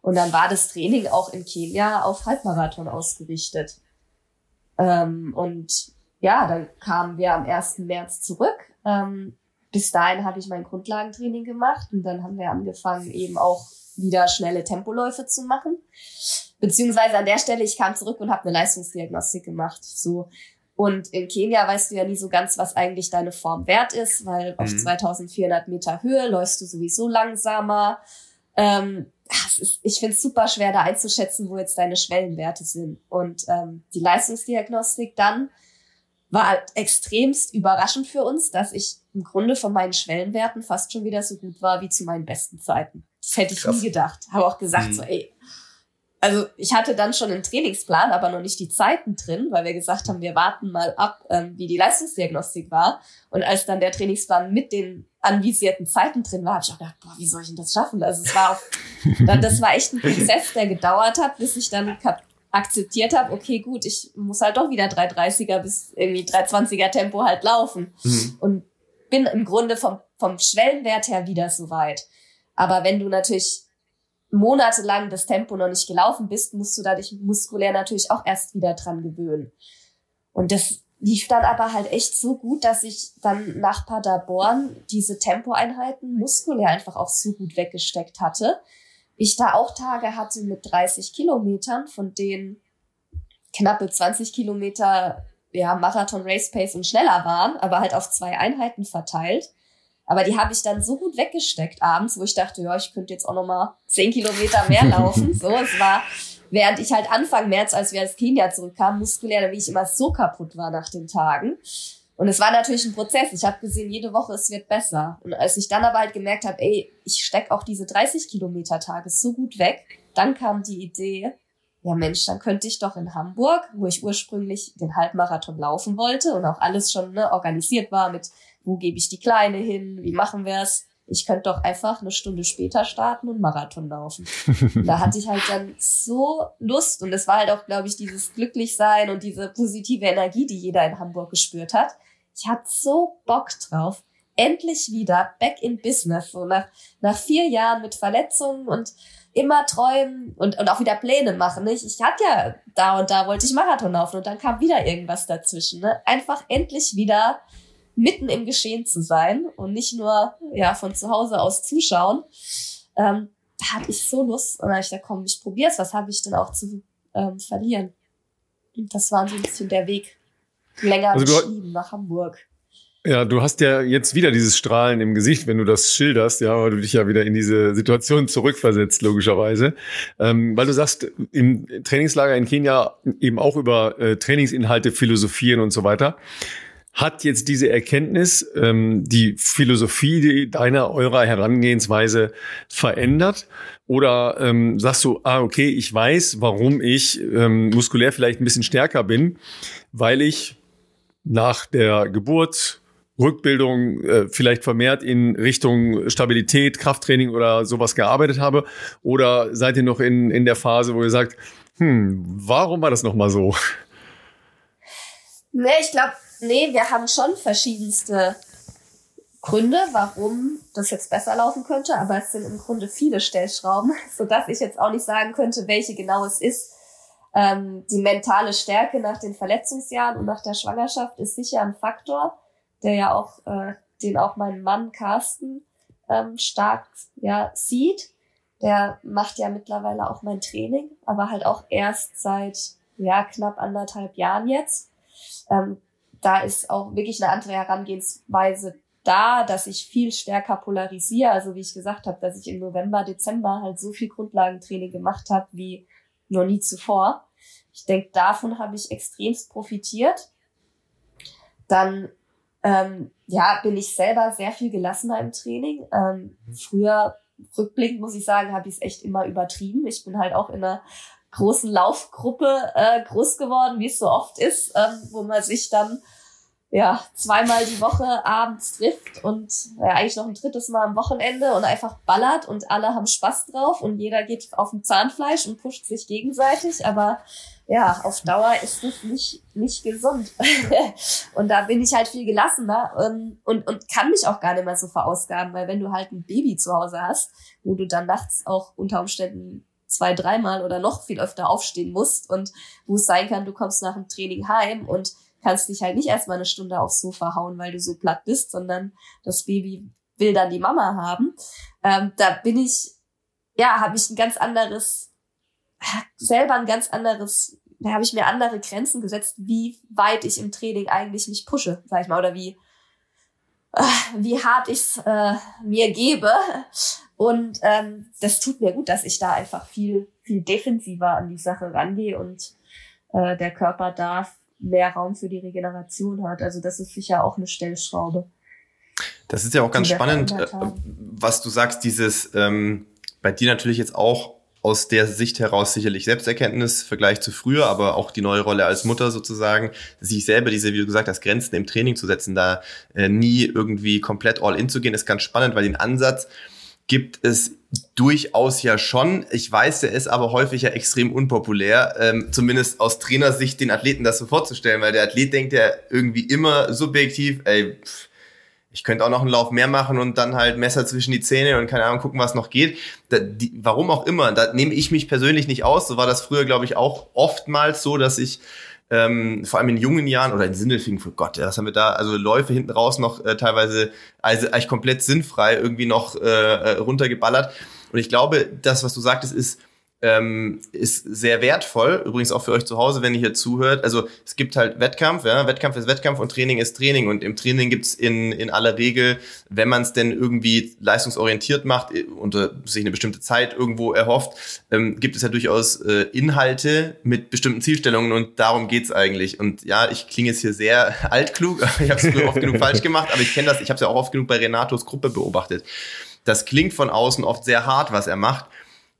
Und dann war das Training auch in Kenia auf Halbmarathon ausgerichtet. Ähm, und ja, dann kamen wir am 1. März zurück. Ähm, bis dahin habe ich mein Grundlagentraining gemacht und dann haben wir angefangen, eben auch wieder schnelle Tempoläufe zu machen. Beziehungsweise an der Stelle, ich kam zurück und habe eine Leistungsdiagnostik gemacht. So. Und in Kenia weißt du ja nie so ganz, was eigentlich deine Form wert ist, weil mhm. auf 2400 Meter Höhe läufst du sowieso langsamer. Ähm, ist, ich finde es super schwer, da einzuschätzen, wo jetzt deine Schwellenwerte sind. Und ähm, die Leistungsdiagnostik dann war extremst überraschend für uns, dass ich im Grunde von meinen Schwellenwerten fast schon wieder so gut war wie zu meinen besten Zeiten. Das hätte ich Krass. nie gedacht. Habe auch gesagt, mhm. so, ey, also ich hatte dann schon einen Trainingsplan, aber noch nicht die Zeiten drin, weil wir gesagt haben, wir warten mal ab, ähm, wie die Leistungsdiagnostik war. Und als dann der Trainingsplan mit den anvisierten Zeiten drin war, habe ich auch gedacht, boah, wie soll ich denn das schaffen? Also es war auch, dann, das war echt ein Prozess, der gedauert hat, bis ich dann akzeptiert habe, okay, gut, ich muss halt doch wieder 330er bis irgendwie 320er Tempo halt laufen. Mhm. Und bin im Grunde vom, vom Schwellenwert her wieder so weit. Aber wenn du natürlich monatelang das Tempo noch nicht gelaufen bist, musst du da dich muskulär natürlich auch erst wieder dran gewöhnen. Und das lief dann aber halt echt so gut, dass ich dann nach Paderborn diese Tempoeinheiten muskulär einfach auch so gut weggesteckt hatte. Ich da auch Tage hatte mit 30 Kilometern, von denen knappe 20 Kilometer ja, Marathon Race Pace und schneller waren, aber halt auf zwei Einheiten verteilt. Aber die habe ich dann so gut weggesteckt abends, wo ich dachte, ja, ich könnte jetzt auch noch mal zehn Kilometer mehr [LAUGHS] laufen. so, es war, während ich halt Anfang März, als wir als Kenia zurückkamen, muskulär, wie ich immer so kaputt war nach den Tagen. Und es war natürlich ein Prozess. Ich habe gesehen, jede Woche es wird besser. Und als ich dann aber halt gemerkt habe, ey, ich steck auch diese 30 Kilometer Tage so gut weg, dann kam die Idee, ja Mensch, dann könnte ich doch in Hamburg, wo ich ursprünglich den Halbmarathon laufen wollte und auch alles schon ne, organisiert war mit wo gebe ich die Kleine hin, wie machen wir es? Ich könnte doch einfach eine Stunde später starten und Marathon laufen. [LAUGHS] da hatte ich halt dann so Lust und es war halt auch, glaube ich, dieses Glücklichsein und diese positive Energie, die jeder in Hamburg gespürt hat. Ich hatte so Bock drauf. Endlich wieder back in Business, so nach, nach vier Jahren mit Verletzungen und immer träumen und, und auch wieder Pläne machen. Nicht? Ich hatte ja da und da wollte ich Marathon laufen und dann kam wieder irgendwas dazwischen. Ne? Einfach endlich wieder mitten im Geschehen zu sein und nicht nur ja von zu Hause aus zuschauen. Ähm, da hatte ich so Lust und da ich da komm, ich probier's, was habe ich denn auch zu ähm, verlieren? Und das war so ein bisschen der Weg länger also geschrieben nach Hamburg. Ja, du hast ja jetzt wieder dieses Strahlen im Gesicht, wenn du das schilderst, ja, weil du dich ja wieder in diese Situation zurückversetzt, logischerweise. Ähm, weil du sagst, im Trainingslager in Kenia eben auch über äh, Trainingsinhalte philosophieren und so weiter. Hat jetzt diese Erkenntnis ähm, die Philosophie deiner, eurer Herangehensweise verändert? Oder ähm, sagst du, ah, okay, ich weiß, warum ich ähm, muskulär vielleicht ein bisschen stärker bin, weil ich nach der Geburt Rückbildung äh, vielleicht vermehrt in Richtung Stabilität, Krafttraining oder sowas gearbeitet habe? Oder seid ihr noch in, in der Phase, wo ihr sagt, hm, warum war das nochmal so? Nee, ich glaube, Nee, wir haben schon verschiedenste Gründe, warum das jetzt besser laufen könnte, aber es sind im Grunde viele Stellschrauben, [LAUGHS] so dass ich jetzt auch nicht sagen könnte, welche genau es ist. Ähm, die mentale Stärke nach den Verletzungsjahren und nach der Schwangerschaft ist sicher ein Faktor, der ja auch, äh, den auch mein Mann Carsten ähm, stark ja, sieht. Der macht ja mittlerweile auch mein Training, aber halt auch erst seit ja knapp anderthalb Jahren jetzt. Ähm, da ist auch wirklich eine andere Herangehensweise da, dass ich viel stärker polarisiere. Also wie ich gesagt habe, dass ich im November, Dezember halt so viel Grundlagentraining gemacht habe wie noch nie zuvor. Ich denke, davon habe ich extremst profitiert. Dann ähm, ja, bin ich selber sehr viel gelassener im Training. Ähm, früher, rückblickend muss ich sagen, habe ich es echt immer übertrieben. Ich bin halt auch in einer großen Laufgruppe äh, groß geworden, wie es so oft ist, ähm, wo man sich dann ja, zweimal die Woche abends trifft und ja, eigentlich noch ein drittes Mal am Wochenende und einfach ballert und alle haben Spaß drauf und jeder geht auf dem Zahnfleisch und pusht sich gegenseitig, aber ja, auf Dauer ist es nicht, nicht gesund. [LAUGHS] und da bin ich halt viel gelassener und, und, und kann mich auch gar nicht mehr so verausgaben, weil wenn du halt ein Baby zu Hause hast, wo du dann nachts auch unter Umständen zwei, dreimal oder noch viel öfter aufstehen musst und wo es sein kann, du kommst nach dem Training heim und kannst dich halt nicht erstmal eine Stunde aufs Sofa hauen, weil du so platt bist, sondern das Baby will dann die Mama haben. Ähm, da bin ich, ja, habe ich ein ganz anderes, selber ein ganz anderes, da habe ich mir andere Grenzen gesetzt, wie weit ich im Training eigentlich mich pushe, sag ich mal, oder wie, äh, wie hart ich es äh, mir gebe. Und ähm, das tut mir gut, dass ich da einfach viel, viel defensiver an die Sache rangehe und äh, der Körper darf mehr Raum für die Regeneration hat. Also das ist sicher auch eine Stellschraube. Das ist ja auch ganz spannend, äh, was du sagst, dieses ähm, bei dir natürlich jetzt auch aus der Sicht heraus sicherlich Selbsterkenntnis, Vergleich zu früher, aber auch die neue Rolle als Mutter sozusagen, sich selber diese, wie du gesagt hast, Grenzen im Training zu setzen, da äh, nie irgendwie komplett all in zu gehen, ist ganz spannend, weil den Ansatz gibt es durchaus ja schon. Ich weiß, der ist aber häufig ja extrem unpopulär, ähm, zumindest aus Trainersicht den Athleten das so vorzustellen, weil der Athlet denkt ja irgendwie immer subjektiv, ey, pff, ich könnte auch noch einen Lauf mehr machen und dann halt Messer zwischen die Zähne und keine Ahnung gucken, was noch geht. Da, die, warum auch immer, da nehme ich mich persönlich nicht aus. So war das früher, glaube ich, auch oftmals so, dass ich ähm, vor allem in jungen Jahren oder in Sindelfingen, für Gott, was haben wir da? Also Läufe hinten raus noch äh, teilweise also eigentlich komplett sinnfrei irgendwie noch äh, äh runtergeballert. Und ich glaube, das, was du sagtest, ist ähm, ist sehr wertvoll. Übrigens auch für euch zu Hause, wenn ihr hier zuhört. Also es gibt halt Wettkampf, ja, Wettkampf ist Wettkampf und Training ist Training. Und im Training gibt's in, in aller Regel, wenn man es denn irgendwie leistungsorientiert macht äh, und äh, sich eine bestimmte Zeit irgendwo erhofft, ähm, gibt es ja durchaus äh, Inhalte mit bestimmten Zielstellungen und darum geht's eigentlich. Und ja, ich klinge jetzt hier sehr [LAUGHS] altklug, [LAUGHS] ich habe es oft genug falsch gemacht, aber ich kenne das, ich habe es ja auch oft genug bei Renatos Gruppe beobachtet. Das klingt von außen oft sehr hart, was er macht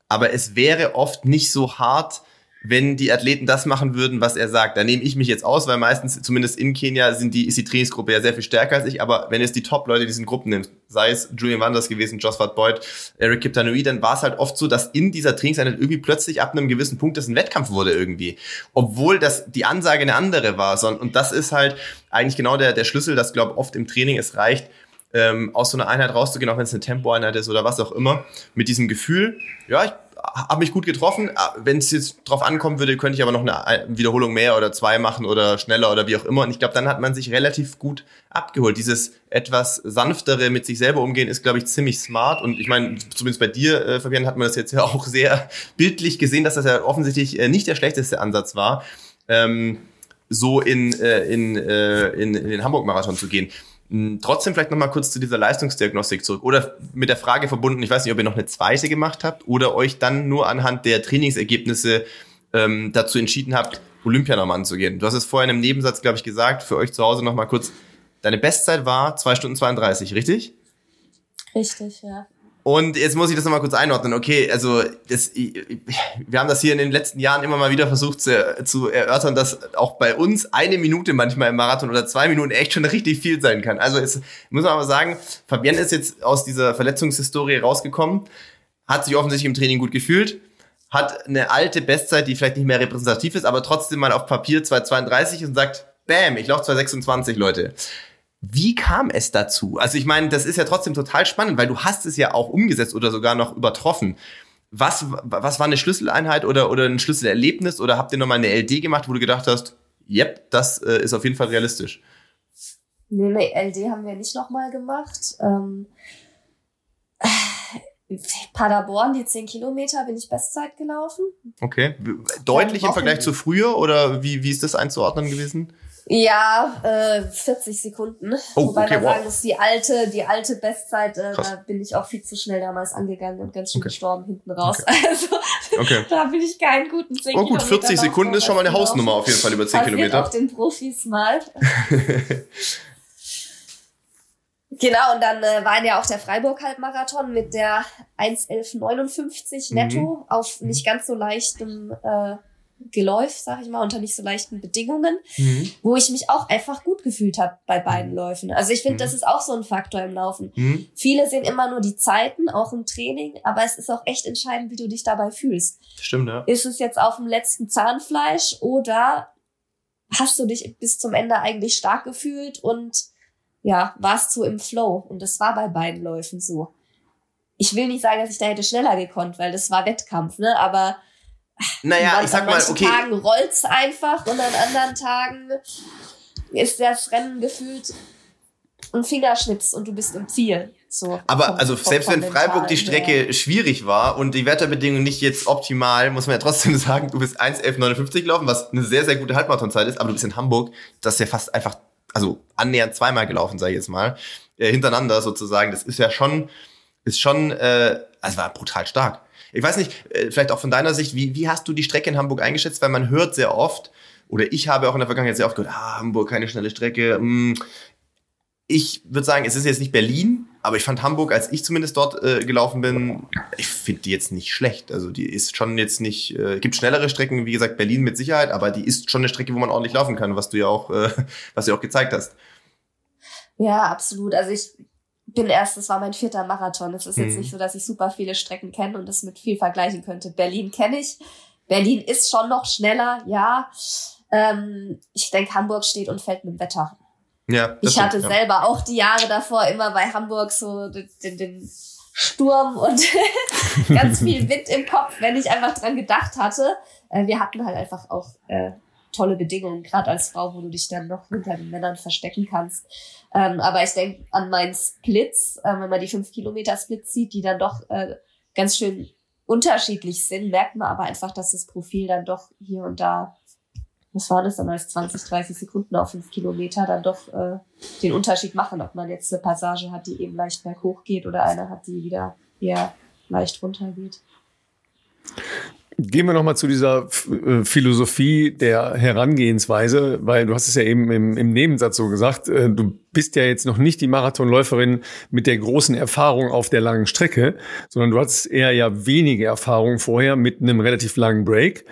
aber es wäre oft nicht so hart, wenn die Athleten das machen würden, was er sagt. Da nehme ich mich jetzt aus, weil meistens, zumindest in Kenia, sind die, ist die Trainingsgruppe ja sehr viel stärker als ich. Aber wenn es die Top-Leute in diesen Gruppen nimmt, sei es Julian Wanders gewesen, Josphat Boyd, Eric Kiptanui, dann war es halt oft so, dass in dieser Trainingseinheit irgendwie plötzlich ab einem gewissen Punkt das ein Wettkampf wurde irgendwie. Obwohl das die Ansage eine andere war. Und das ist halt eigentlich genau der, der Schlüssel, dass, glaube oft im Training es reicht, ähm, aus so einer Einheit rauszugehen, auch wenn es eine Tempoeinheit ist oder was auch immer, mit diesem Gefühl, ja, ich habe mich gut getroffen. Ah, Wenn es jetzt drauf ankommen würde, könnte ich aber noch eine Wiederholung mehr oder zwei machen oder schneller oder wie auch immer. Und ich glaube, dann hat man sich relativ gut abgeholt. Dieses etwas sanftere mit sich selber umgehen ist, glaube ich, ziemlich smart. Und ich meine, zumindest bei dir, äh, Fabian, hat man das jetzt ja auch [LAUGHS] sehr bildlich gesehen, dass das ja offensichtlich äh, nicht der schlechteste Ansatz war, ähm, so in, äh, in, äh, in, in den Hamburg-Marathon zu gehen. Hm, trotzdem vielleicht nochmal kurz zu dieser Leistungsdiagnostik zurück oder mit der Frage verbunden, ich weiß nicht, ob ihr noch eine zweite gemacht habt oder euch dann nur anhand der Trainingsergebnisse ähm, dazu entschieden habt, Olympia nochmal anzugehen. Du hast es vorhin im Nebensatz, glaube ich, gesagt, für euch zu Hause nochmal kurz, deine Bestzeit war 2 Stunden 32, richtig? Richtig, ja. Und jetzt muss ich das nochmal kurz einordnen. Okay, also das, wir haben das hier in den letzten Jahren immer mal wieder versucht zu, zu erörtern, dass auch bei uns eine Minute manchmal im Marathon oder zwei Minuten echt schon richtig viel sein kann. Also es muss man aber sagen, Fabienne ist jetzt aus dieser Verletzungshistorie rausgekommen, hat sich offensichtlich im Training gut gefühlt, hat eine alte Bestzeit, die vielleicht nicht mehr repräsentativ ist, aber trotzdem mal auf Papier 2,32 und sagt, bam, ich laufe 2,26, Leute. Wie kam es dazu? Also ich meine, das ist ja trotzdem total spannend, weil du hast es ja auch umgesetzt oder sogar noch übertroffen. Was, was war eine Schlüsseleinheit oder, oder ein Schlüsselerlebnis oder habt ihr nochmal eine LD gemacht, wo du gedacht hast, yep, das äh, ist auf jeden Fall realistisch? Nee, nee, LD haben wir nicht nochmal gemacht. Ähm, [SIGHS] Paderborn, die 10 Kilometer, bin ich Bestzeit gelaufen. Okay. Deutlich im Vergleich zu früher oder wie, wie ist das einzuordnen gewesen? Ja, äh, 40 Sekunden. Oh, Wobei okay, man wow. sagen muss, die alte, die alte Bestzeit, äh, da bin ich auch viel zu schnell damals angegangen und ganz schön okay. gestorben hinten raus. Okay. [LAUGHS] Also okay. da bin ich keinen guten 10 Oh gut, 40 Sekunden ist schon mal eine Hausnummer auf jeden Fall über 10 Kilometer. auch den Profis mal. [LAUGHS] Genau, und dann äh, war ja auch der Freiburg-Halbmarathon mit der 1.11.59 netto mhm. auf nicht ganz so leichtem äh, geläuft, sag ich mal, unter nicht so leichten Bedingungen, mhm. wo ich mich auch einfach gut gefühlt habe bei beiden mhm. Läufen. Also ich finde, mhm. das ist auch so ein Faktor im Laufen. Mhm. Viele sehen immer nur die Zeiten, auch im Training, aber es ist auch echt entscheidend, wie du dich dabei fühlst. Stimmt, ja. Ist es jetzt auf dem letzten Zahnfleisch oder hast du dich bis zum Ende eigentlich stark gefühlt und ja, warst du im Flow? Und das war bei beiden Läufen so. Ich will nicht sagen, dass ich da hätte schneller gekonnt, weil das war Wettkampf, ne? Aber naja, ich sag mal, okay. An Tagen rollt's einfach und an anderen Tagen ist das Rennen gefühlt ein Fingerschnips und du bist im Ziel. So, aber vom, also selbst wenn Freiburg die Strecke ja. schwierig war und die Wetterbedingungen nicht jetzt optimal, muss man ja trotzdem [LAUGHS] sagen, du bist 1,11,59 gelaufen, was eine sehr, sehr gute Halbmarathonzeit ist, aber du bist in Hamburg, das ist ja fast einfach, also annähernd zweimal gelaufen, sage ich jetzt mal, äh, hintereinander sozusagen. Das ist ja schon, ist schon, äh, also war brutal stark. Ich weiß nicht, äh, vielleicht auch von deiner Sicht, wie, wie hast du die Strecke in Hamburg eingeschätzt? Weil man hört sehr oft, oder ich habe auch in der Vergangenheit sehr oft gehört, ah, Hamburg, keine schnelle Strecke. Hm. Ich würde sagen, es ist jetzt nicht Berlin, aber ich fand Hamburg, als ich zumindest dort äh, gelaufen bin, ich finde die jetzt nicht schlecht. Also die ist schon jetzt nicht, äh, gibt schnellere Strecken, wie gesagt, Berlin mit Sicherheit, aber die ist schon eine Strecke, wo man ordentlich laufen kann, was du ja auch, äh, was du ja auch gezeigt hast. Ja, absolut. Also ich bin erst, das war mein vierter Marathon. Es ist mhm. jetzt nicht so, dass ich super viele Strecken kenne und das mit viel vergleichen könnte. Berlin kenne ich. Berlin ist schon noch schneller, ja. Ähm, ich denke, Hamburg steht und fällt mit dem Wetter. Ja, ich hatte ja. selber auch die Jahre davor immer bei Hamburg so den, den, den Sturm und [LAUGHS] ganz viel [LAUGHS] Wind im Kopf, wenn ich einfach dran gedacht hatte. Äh, wir hatten halt einfach auch äh, tolle Bedingungen, gerade als Frau, wo du dich dann noch hinter den Männern verstecken kannst. Ähm, aber ich denke an meinen Splits, äh, wenn man die 5 Kilometer Splits sieht, die dann doch äh, ganz schön unterschiedlich sind, merkt man aber einfach, dass das Profil dann doch hier und da, was war das dann als 20, 30 Sekunden auf 5 Kilometer, dann doch äh, den Unterschied machen, ob man jetzt eine Passage hat, die eben leicht berghoch geht oder eine hat, die wieder eher leicht runter geht. Gehen wir nochmal zu dieser äh, Philosophie der Herangehensweise, weil du hast es ja eben im, im, Nebensatz so gesagt, äh, du bist ja jetzt noch nicht die Marathonläuferin mit der großen Erfahrung auf der langen Strecke, sondern du hattest eher ja wenige Erfahrung vorher mit einem relativ langen Break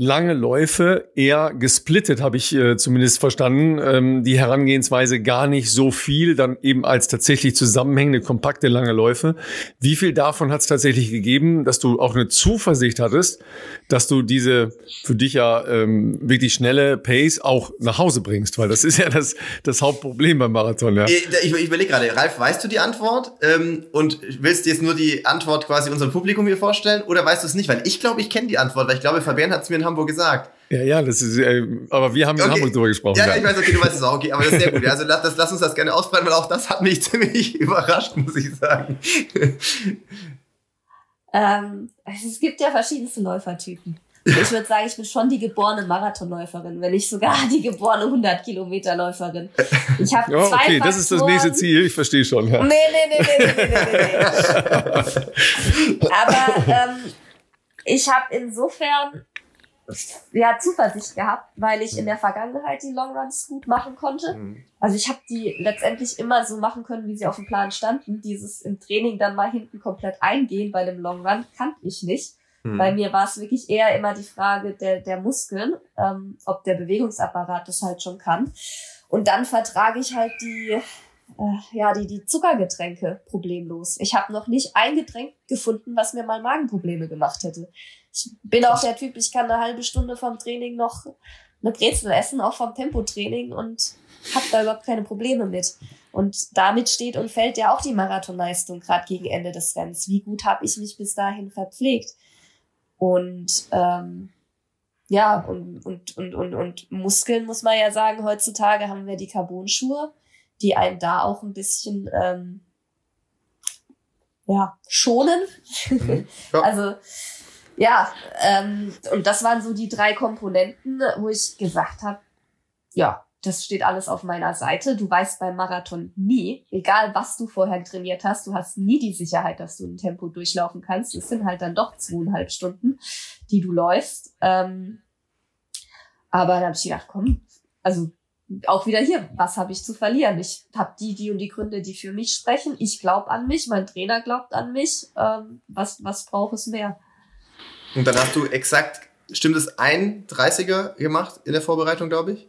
lange Läufe eher gesplittet, habe ich äh, zumindest verstanden. Ähm, die Herangehensweise gar nicht so viel, dann eben als tatsächlich zusammenhängende, kompakte, lange Läufe. Wie viel davon hat es tatsächlich gegeben, dass du auch eine Zuversicht hattest, dass du diese für dich ja ähm, wirklich schnelle Pace auch nach Hause bringst? Weil das ist ja das, das Hauptproblem beim Marathon. Ja. Ich, ich, ich überlege gerade, Ralf, weißt du die Antwort? Ähm, und willst jetzt nur die Antwort quasi unserem Publikum hier vorstellen? Oder weißt du es nicht? Weil ich glaube, ich kenne die Antwort, weil ich glaube, Fabian hat es mir in Hamburg gesagt. Ja, ja, das ist, äh, aber wir haben in Hamburg drüber gesprochen. Ja, ja, ich weiß, okay, du weißt es auch, okay, aber das ist sehr gut. Also lass, das, lass uns das gerne ausbreiten, weil auch das hat mich [LAUGHS] ziemlich überrascht, muss ich sagen. Ähm, es gibt ja verschiedenste Läufertypen. Ich würde sagen, ich bin schon die geborene Marathonläuferin, wenn nicht sogar die geborene 100 Kilometer Läuferin. Ich habe oh, [LAUGHS] zwei Okay, das ist das nächste Ziel. Ich verstehe schon. Ja. Nee, nee, nee, nee, nee, nee, nee. [LAUGHS] Aber ähm, ich habe insofern ja, Zuversicht gehabt, weil ich in der Vergangenheit die Longruns gut machen konnte. Mhm. Also ich habe die letztendlich immer so machen können, wie sie auf dem Plan standen. Dieses im Training dann mal hinten komplett eingehen bei dem Longrun kannte ich nicht. Mhm. Bei mir war es wirklich eher immer die Frage der, der Muskeln, ähm, ob der Bewegungsapparat das halt schon kann. Und dann vertrage ich halt die, äh, ja, die, die Zuckergetränke problemlos. Ich habe noch nicht ein Getränk gefunden, was mir mal Magenprobleme gemacht hätte. Ich bin auch der Typ, ich kann eine halbe Stunde vom Training noch eine Brezel essen, auch vom Tempotraining und habe da überhaupt keine Probleme mit. Und damit steht und fällt ja auch die Marathonleistung gerade gegen Ende des Rennens. Wie gut habe ich mich bis dahin verpflegt? Und ähm, ja, und, und, und, und, und Muskeln muss man ja sagen, heutzutage haben wir die Carbon-Schuhe, die einen da auch ein bisschen ähm, ja, schonen. Mhm. [LAUGHS] Ja. also ja, ähm, und das waren so die drei Komponenten, wo ich gesagt habe, ja, das steht alles auf meiner Seite. Du weißt beim Marathon nie, egal was du vorher trainiert hast, du hast nie die Sicherheit, dass du ein Tempo durchlaufen kannst. Es sind halt dann doch zweieinhalb Stunden, die du läufst. Ähm, aber dann habe ich gedacht, komm, also auch wieder hier, was habe ich zu verlieren? Ich habe die, die und die Gründe, die für mich sprechen. Ich glaube an mich, mein Trainer glaubt an mich. Ähm, was, was braucht es mehr? Und dann hast du exakt stimmt es, ein 30er gemacht in der Vorbereitung, glaube ich?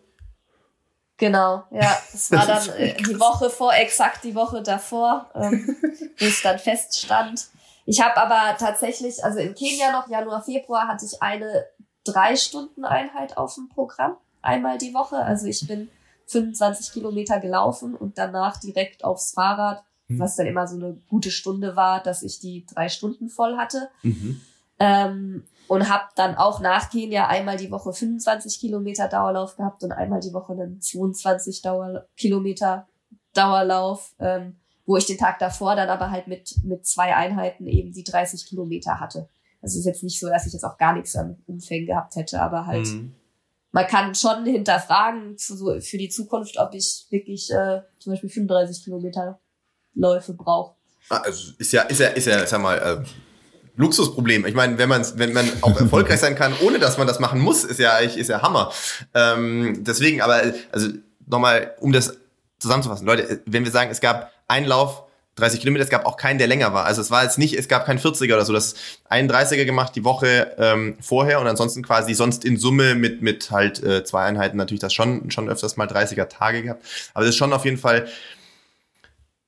Genau, ja. Das war dann [LAUGHS] äh, die Woche vor, exakt die Woche davor, ähm, [LAUGHS] wo es dann feststand. Ich habe aber tatsächlich, also in Kenia noch, Januar, Februar, hatte ich eine drei Stunden Einheit auf dem Programm, einmal die Woche. Also ich bin 25 Kilometer gelaufen und danach direkt aufs Fahrrad, mhm. was dann immer so eine gute Stunde war, dass ich die drei Stunden voll hatte. Mhm. Ähm, und habe dann auch nach Kenia einmal die Woche 25 Kilometer Dauerlauf gehabt und einmal die Woche einen 22 Dauer Kilometer Dauerlauf, ähm, wo ich den Tag davor dann aber halt mit, mit zwei Einheiten eben die 30 Kilometer hatte. Also es ist jetzt nicht so, dass ich jetzt auch gar nichts an Umfängen gehabt hätte, aber halt mhm. man kann schon hinterfragen für, für die Zukunft, ob ich wirklich äh, zum Beispiel 35 Kilometer Läufe brauche. Ah, also ist ja, ist ja, ist ja, sag mal, äh, Luxusproblem. Ich meine, wenn man wenn man [LAUGHS] auch erfolgreich sein kann, ohne dass man das machen muss, ist ja ist ja Hammer. Ähm, deswegen, aber also nochmal, um das zusammenzufassen, Leute, wenn wir sagen, es gab einen Lauf 30 Kilometer, es gab auch keinen, der länger war. Also es war jetzt nicht, es gab keinen 40er oder so, das 31er gemacht die Woche ähm, vorher und ansonsten quasi sonst in Summe mit mit halt äh, zwei Einheiten natürlich das schon schon öfters mal 30er Tage gehabt. Aber das ist schon auf jeden Fall,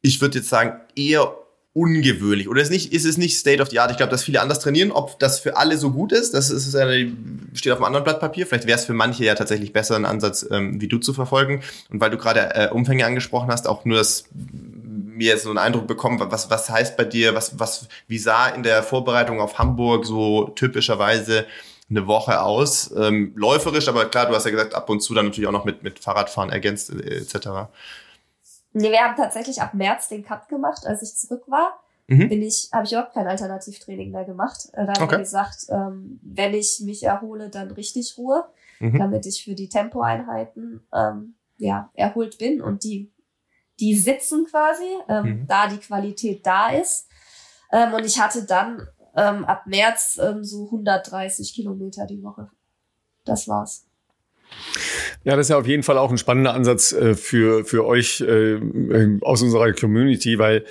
ich würde jetzt sagen eher ungewöhnlich. Oder ist, nicht, ist es nicht State of the Art? Ich glaube, dass viele anders trainieren. Ob das für alle so gut ist, das ist, steht auf einem anderen Blatt Papier. Vielleicht wäre es für manche ja tatsächlich besser, einen Ansatz ähm, wie du zu verfolgen. Und weil du gerade äh, Umfänge angesprochen hast, auch nur das mir jetzt so einen Eindruck bekommen, was, was heißt bei dir, was, was, wie sah in der Vorbereitung auf Hamburg so typischerweise eine Woche aus? Ähm, läuferisch, aber klar, du hast ja gesagt, ab und zu dann natürlich auch noch mit, mit Fahrradfahren ergänzt, äh, etc. Nee, wir haben tatsächlich ab März den Cut gemacht, als ich zurück war. Mhm. Bin ich, habe ich überhaupt kein Alternativtraining mehr gemacht. Äh, da okay. wir gesagt, ähm, wenn ich mich erhole, dann richtig Ruhe, mhm. damit ich für die Tempoeinheiten ähm, ja erholt bin und die die sitzen quasi, ähm, mhm. da die Qualität da ist. Ähm, und ich hatte dann ähm, ab März ähm, so 130 Kilometer die Woche. Das war's. Ja, das ist ja auf jeden Fall auch ein spannender Ansatz äh, für, für euch äh, äh, aus unserer Community, weil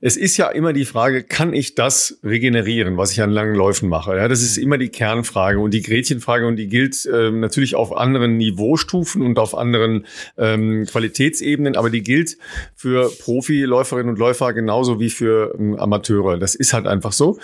es ist ja immer die Frage, kann ich das regenerieren, was ich an langen Läufen mache? Ja, das ist immer die Kernfrage und die Gretchenfrage und die gilt äh, natürlich auf anderen Niveaustufen und auf anderen ähm, Qualitätsebenen, aber die gilt für Profiläuferinnen und Läufer genauso wie für ähm, Amateure. Das ist halt einfach so.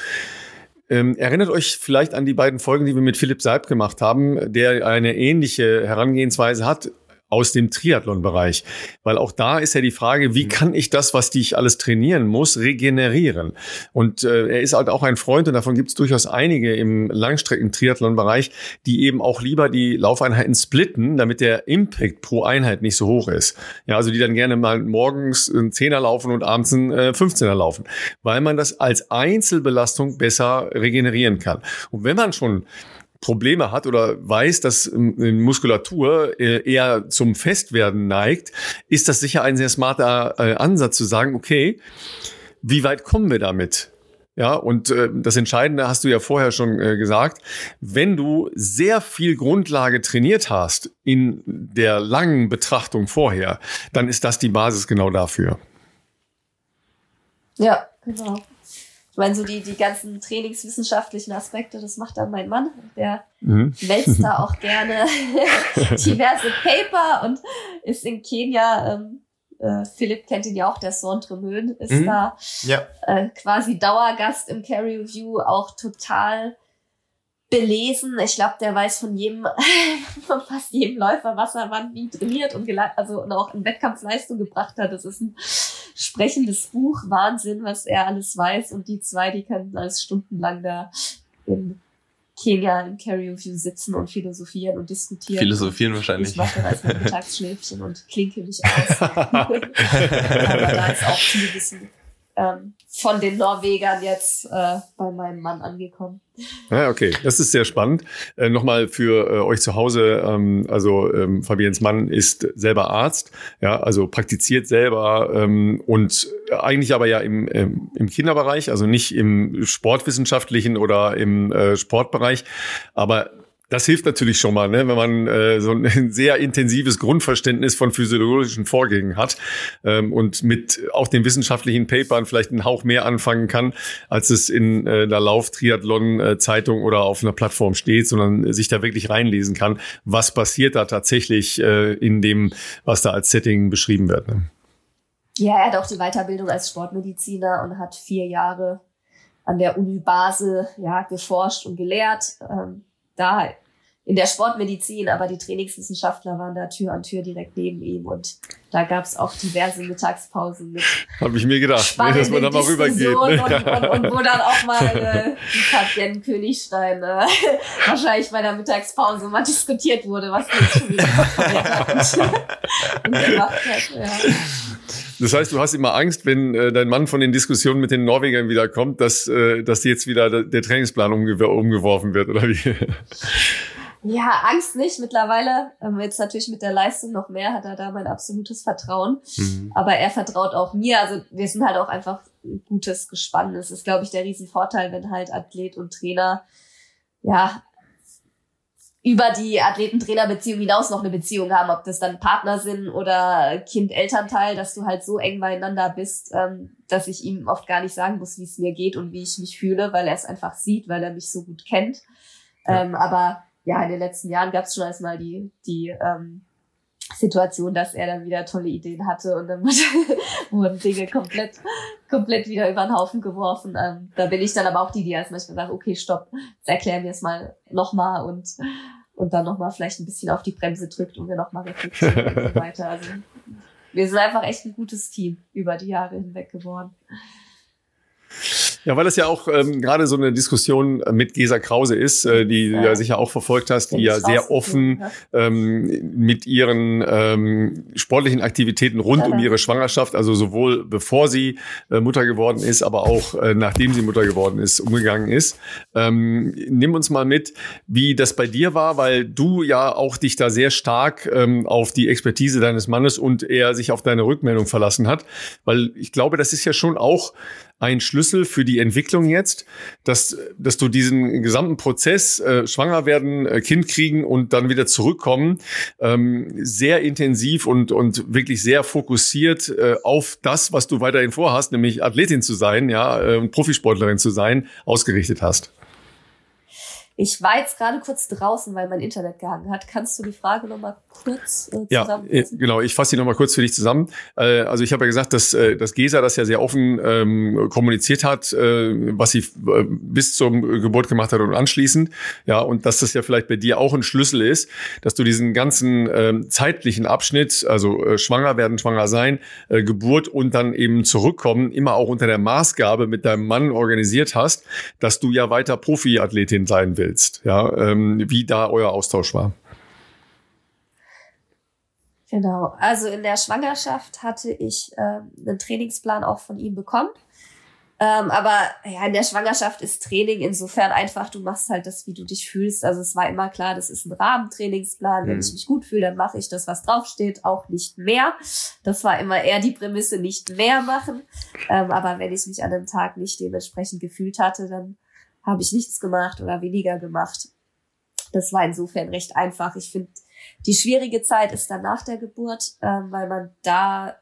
Ähm, erinnert euch vielleicht an die beiden Folgen, die wir mit Philipp Seib gemacht haben, der eine ähnliche Herangehensweise hat aus dem Triathlon-Bereich. Weil auch da ist ja die Frage, wie mhm. kann ich das, was ich alles trainieren muss, regenerieren? Und äh, er ist halt auch ein Freund und davon gibt es durchaus einige im Langstrecken-Triathlon-Bereich, die eben auch lieber die Laufeinheiten splitten, damit der Impact pro Einheit nicht so hoch ist. Ja, also die dann gerne mal morgens einen Zehner laufen und abends einen äh, 15er laufen, weil man das als Einzelbelastung besser regenerieren kann. Und wenn man schon Probleme hat oder weiß, dass ähm, Muskulatur äh, eher zum Festwerden neigt, ist das sicher ein sehr smarter äh, Ansatz zu sagen, okay, wie weit kommen wir damit? Ja, und äh, das Entscheidende hast du ja vorher schon äh, gesagt, wenn du sehr viel Grundlage trainiert hast in der langen Betrachtung vorher, dann ist das die Basis genau dafür. Ja, genau. Ich meine, so die, die ganzen trainingswissenschaftlichen Aspekte, das macht dann mein Mann. Der mhm. wälzt da [LAUGHS] auch gerne [LAUGHS] diverse Paper und ist in Kenia, ähm, äh, Philipp kennt ihn ja auch, der Sondre Möhn, ist mhm. da ja. äh, quasi Dauergast im Carry Review, auch total belesen. Ich glaube, der weiß von jedem, [LAUGHS] von fast jedem Läufer, was er wann wie trainiert und, also, und auch in Wettkampfleistung gebracht hat. Das ist ein sprechendes Buch. Wahnsinn, was er alles weiß. Und die zwei, die können alles stundenlang da in Kenia im Carry View sitzen und philosophieren und diskutieren. Philosophieren wahrscheinlich. Ich mache mit Mittagsschläfchen und klinke mich aus. [LAUGHS] [LAUGHS] Aber da ist auch viel Wissen ähm, von den Norwegern jetzt äh, bei meinem Mann angekommen. Ja, okay, das ist sehr spannend. Äh, Nochmal für äh, euch zu Hause, ähm, also ähm, Fabiens Mann ist selber Arzt, ja, also praktiziert selber ähm, und eigentlich aber ja im, ähm, im Kinderbereich, also nicht im sportwissenschaftlichen oder im äh, Sportbereich, aber Das hilft natürlich schon mal, ne? wenn man äh, so [LAUGHS] ein sehr intensives Grundverständnis von physiologischen Vorgängen hat ähm, und mit auch den wissenschaftlichen Papern vielleicht einen Hauch mehr anfangen kann, als es in äh, einer Lauf-Triathlon-Zeitung oder auf einer Plattform steht, sondern sich da wirklich reinlesen kann, was passiert da tatsächlich äh, in dem, was da als Setting beschrieben wird. Ne? Ja, er hat auch die Weiterbildung als Sportmediziner und hat vier Jahre an der Uni Basel ja, geforscht und gelehrt. Ähm, da in der Sportmedizin, aber die Trainingswissenschaftler waren da Tür an Tür direkt neben ihm und da gab es auch diverse Mittagspausen mit. Habe ich mir gedacht, nee, dass man da mal rübergeht. Ne? Und, und, und, wo dann auch mal äh, [LAUGHS] die Patienten Königstein äh, [LAUGHS] wahrscheinlich bei der Mittagspause mal diskutiert wurde, was die jetzt schon wieder und [LAUGHS] gemacht hat. Ja. Das heißt, du hast immer Angst, wenn äh, dein Mann von den Diskussionen mit den Norwegern wiederkommt, dass, äh, dass jetzt wieder der, der Trainingsplan umge umgeworfen wird, oder wie? Ja, Angst nicht. Mittlerweile, ähm, jetzt natürlich mit der Leistung noch mehr, hat er da mein absolutes Vertrauen. Mhm. Aber er vertraut auch mir. Also wir sind halt auch einfach ein gutes Gespann. Das ist, glaube ich, der Riesenvorteil, wenn halt Athlet und Trainer ja über die Athleten-Trainer-Beziehung hinaus noch eine Beziehung haben, ob das dann Partner sind oder Kind-Elternteil, dass du halt so eng beieinander bist, ähm, dass ich ihm oft gar nicht sagen muss, wie es mir geht und wie ich mich fühle, weil er es einfach sieht, weil er mich so gut kennt. Ja. Ähm, aber ja, in den letzten Jahren gab es schon erstmal die, die ähm, Situation, dass er dann wieder tolle Ideen hatte und dann [LAUGHS] wurden Dinge komplett, komplett wieder über den Haufen geworfen. Ähm, da bin ich dann aber auch die, die erst manchmal sagt, okay, stopp, jetzt erklären wir es mal nochmal und und dann nochmal vielleicht ein bisschen auf die Bremse drückt und wir nochmal reflektieren und so [LAUGHS] weiter. Also wir sind einfach echt ein gutes Team über die Jahre hinweg geworden. Ja, weil das ja auch ähm, gerade so eine Diskussion mit Gesa Krause ist, äh, die ja. du ja sicher auch verfolgt hast, die ja sehr offen ähm, mit ihren ähm, sportlichen Aktivitäten rund ja. um ihre Schwangerschaft, also sowohl bevor sie äh, Mutter geworden ist, aber auch äh, nachdem sie Mutter geworden ist, umgegangen ist. Ähm, nimm uns mal mit, wie das bei dir war, weil du ja auch dich da sehr stark ähm, auf die Expertise deines Mannes und er sich auf deine Rückmeldung verlassen hat, weil ich glaube, das ist ja schon auch ein Schlüssel für die Entwicklung jetzt, dass, dass du diesen gesamten Prozess, äh, schwanger werden, äh, Kind kriegen und dann wieder zurückkommen, ähm, sehr intensiv und, und wirklich sehr fokussiert äh, auf das, was du weiterhin vorhast, nämlich Athletin zu sein, ja, äh, Profisportlerin zu sein, ausgerichtet hast. Ich war jetzt gerade kurz draußen, weil mein Internet gehangen hat. Kannst du die Frage nochmal kurz äh? Ja, genau. Ich fasse die nochmal kurz für dich zusammen. Äh, also ich habe ja gesagt, dass, äh, dass Gesa das ja sehr offen ähm, kommuniziert hat, äh, was sie äh, bis zur Geburt gemacht hat und anschließend. Ja, und dass das ja vielleicht bei dir auch ein Schlüssel ist, dass du diesen ganzen äh, zeitlichen Abschnitt, also äh, schwanger werden, schwanger sein, äh, Geburt und dann eben zurückkommen, immer auch unter der Maßgabe mit deinem Mann organisiert hast, dass du ja weiter Profiathletin sein willst willst, ja, ähm, wie da euer Austausch war. Genau, also in der Schwangerschaft hatte ich äh, einen Trainingsplan auch von ihm bekommen. Ähm, aber ja, in der Schwangerschaft ist Training insofern einfach, du machst halt das, wie du dich fühlst. Also es war immer klar, das ist ein Rahmentrainingsplan. Mhm. Wenn ich mich gut fühle, dann mache ich das, was draufsteht, auch nicht mehr. Das war immer eher die Prämisse, nicht mehr machen. Ähm, aber wenn ich mich an einem Tag nicht dementsprechend gefühlt hatte, dann habe ich nichts gemacht oder weniger gemacht. Das war insofern recht einfach. Ich finde, die schwierige Zeit ist dann nach der Geburt, ähm, weil man da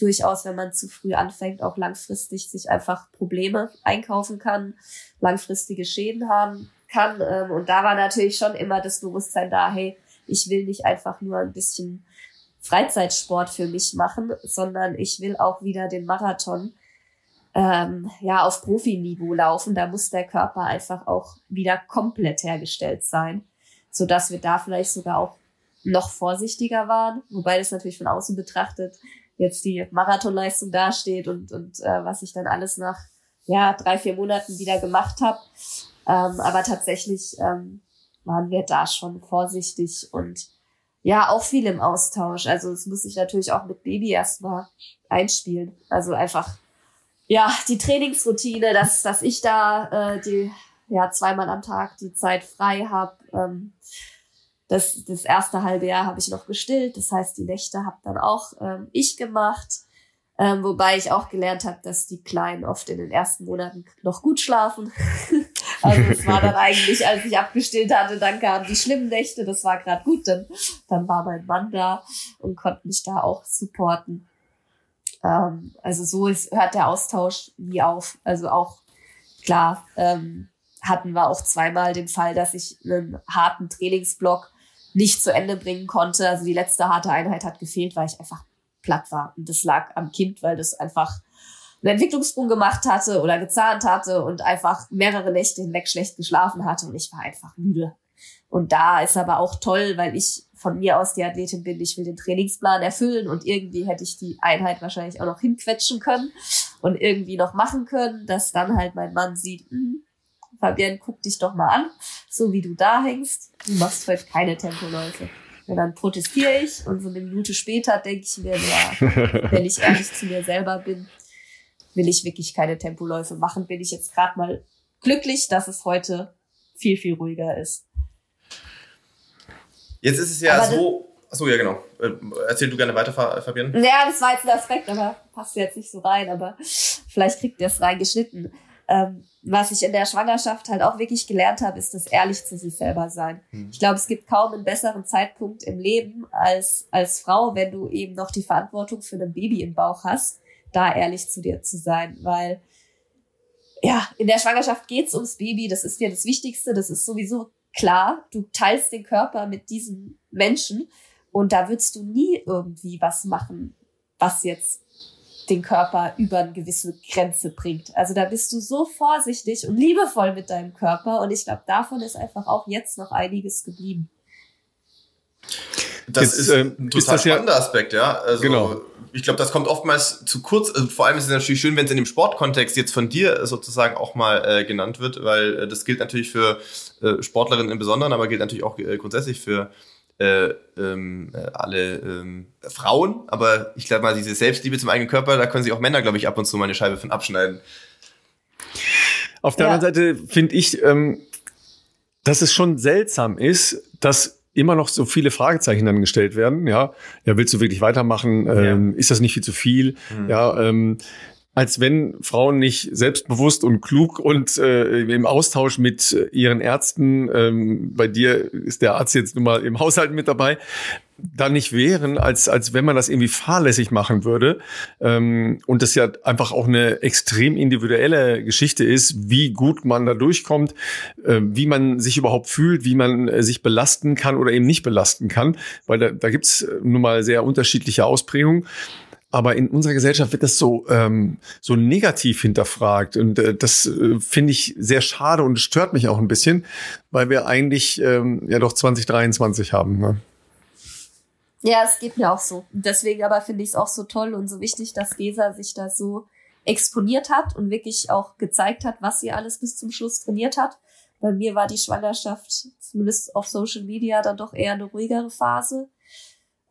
durchaus, wenn man zu früh anfängt, auch langfristig sich einfach Probleme einkaufen kann, langfristige Schäden haben kann. Ähm, und da war natürlich schon immer das Bewusstsein da, hey, ich will nicht einfach nur ein bisschen Freizeitsport für mich machen, sondern ich will auch wieder den Marathon ähm, ja auf Profiniveau laufen. Da muss der Körper einfach auch wieder komplett hergestellt sein, so dass wir da vielleicht sogar auch noch vorsichtiger waren, wobei das natürlich von außen betrachtet jetzt die Marathonleistung dasteht und und äh, was ich dann alles nach ja drei vier Monaten wieder gemacht habe. Ähm, aber tatsächlich ähm, waren wir da schon vorsichtig und ja auch viel im Austausch. Also es muss sich natürlich auch mit Baby erstmal einspielen. Also einfach ja, die Trainingsroutine, dass, dass ich da äh, die ja zweimal am Tag die Zeit frei habe. Ähm, das, das erste halbe Jahr habe ich noch gestillt, das heißt, die Nächte habe dann auch ähm, ich gemacht. Ähm, wobei ich auch gelernt habe, dass die Kleinen oft in den ersten Monaten noch gut schlafen. [LAUGHS] Also es war dann eigentlich, als ich abgestillt hatte, dann kamen die schlimmen Nächte, das war gerade gut, dann, dann war mein Mann da und konnte mich da auch supporten. Ähm, also so ist, hört der Austausch nie auf. Also auch klar, ähm, hatten wir auch zweimal den Fall, dass ich einen harten Trainingsblock nicht zu Ende bringen konnte. Also die letzte harte Einheit hat gefehlt, weil ich einfach platt war. Und das lag am Kind, weil das einfach einen Entwicklungssprung gemacht hatte oder gezahnt hatte und einfach mehrere Nächte hinweg schlecht geschlafen hatte und ich war einfach müde. Und da ist aber auch toll, weil ich von mir aus die Athletin bin, ich will den Trainingsplan erfüllen und irgendwie hätte ich die Einheit wahrscheinlich auch noch hinquetschen können und irgendwie noch machen können, dass dann halt mein Mann sieht, hm, Fabienne, guck dich doch mal an, so wie du da hängst, du machst heute keine Tempoläufe. Und dann protestiere ich und so eine Minute später denke ich mir, ja, [LAUGHS] wenn ich ehrlich zu mir selber bin, will ich wirklich keine Tempoläufe machen, bin ich jetzt gerade mal glücklich, dass es heute viel, viel ruhiger ist. Jetzt ist es ja aber so. Achso, ja, genau. Äh, erzähl du gerne weiter, Fabian. Ja, das war jetzt ein Aspekt, aber passt jetzt nicht so rein, aber vielleicht kriegt ihr es reingeschnitten. Ähm, was ich in der Schwangerschaft halt auch wirklich gelernt habe, ist das ehrlich zu sich selber sein. Hm. Ich glaube, es gibt kaum einen besseren Zeitpunkt im Leben als, als Frau, wenn du eben noch die Verantwortung für ein Baby im Bauch hast, da ehrlich zu dir zu sein, weil ja, in der Schwangerschaft geht's ums Baby, das ist dir das Wichtigste, das ist sowieso klar, du teilst den Körper mit diesem Menschen und da würdest du nie irgendwie was machen, was jetzt den Körper über eine gewisse Grenze bringt. Also da bist du so vorsichtig und liebevoll mit deinem Körper und ich glaube, davon ist einfach auch jetzt noch einiges geblieben. Das jetzt, ist ähm, ein total ist spannender ja, Aspekt, ja. Also, genau. Ich glaube, das kommt oftmals zu kurz. Also, vor allem ist es natürlich schön, wenn es in dem Sportkontext jetzt von dir sozusagen auch mal äh, genannt wird, weil äh, das gilt natürlich für äh, Sportlerinnen im Besonderen, aber gilt natürlich auch äh, grundsätzlich für äh, ähm, äh, alle ähm, Frauen. Aber ich glaube mal, diese Selbstliebe zum eigenen Körper, da können sich auch Männer, glaube ich, ab und zu mal eine Scheibe von abschneiden. Auf der ja. anderen Seite finde ich, ähm, dass es schon seltsam ist, dass immer noch so viele Fragezeichen dann gestellt werden. Ja, ja, willst du wirklich weitermachen? Ähm, Ist das nicht viel zu viel? Mhm. Ja, ähm, als wenn Frauen nicht selbstbewusst und klug und äh, im Austausch mit ihren Ärzten, ähm, bei dir ist der Arzt jetzt nun mal im Haushalt mit dabei, da nicht wären, als, als wenn man das irgendwie fahrlässig machen würde. Ähm, und das ja einfach auch eine extrem individuelle Geschichte ist, wie gut man da durchkommt, äh, wie man sich überhaupt fühlt, wie man äh, sich belasten kann oder eben nicht belasten kann. Weil da, da gibt's nun mal sehr unterschiedliche Ausprägungen. Aber in unserer Gesellschaft wird das so, ähm, so negativ hinterfragt. Und äh, das äh, finde ich sehr schade und stört mich auch ein bisschen, weil wir eigentlich ähm, ja doch 2023 haben. Ne? Ja, es geht mir auch so. Deswegen aber finde ich es auch so toll und so wichtig, dass Gesa sich da so exponiert hat und wirklich auch gezeigt hat, was sie alles bis zum Schluss trainiert hat. Bei mir war die Schwangerschaft, zumindest auf Social Media, dann doch eher eine ruhigere Phase.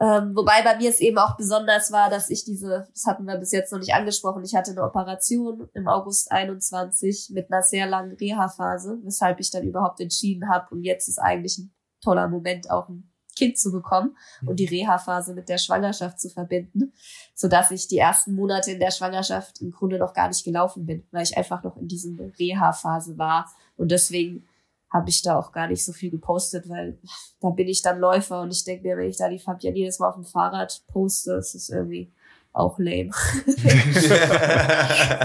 Ähm, wobei bei mir es eben auch besonders war, dass ich diese, das hatten wir bis jetzt noch nicht angesprochen, ich hatte eine Operation im August 21 mit einer sehr langen Reha-Phase, weshalb ich dann überhaupt entschieden habe und jetzt ist eigentlich ein toller Moment, auch ein Kind zu bekommen und die Reha-Phase mit der Schwangerschaft zu verbinden, so dass ich die ersten Monate in der Schwangerschaft im Grunde noch gar nicht gelaufen bin, weil ich einfach noch in diesem Reha-Phase war. Und deswegen habe ich da auch gar nicht so viel gepostet, weil da bin ich dann Läufer und ich denke mir, wenn ich da die Fabian jedes Mal auf dem Fahrrad poste, ist es irgendwie auch lame. [LAUGHS]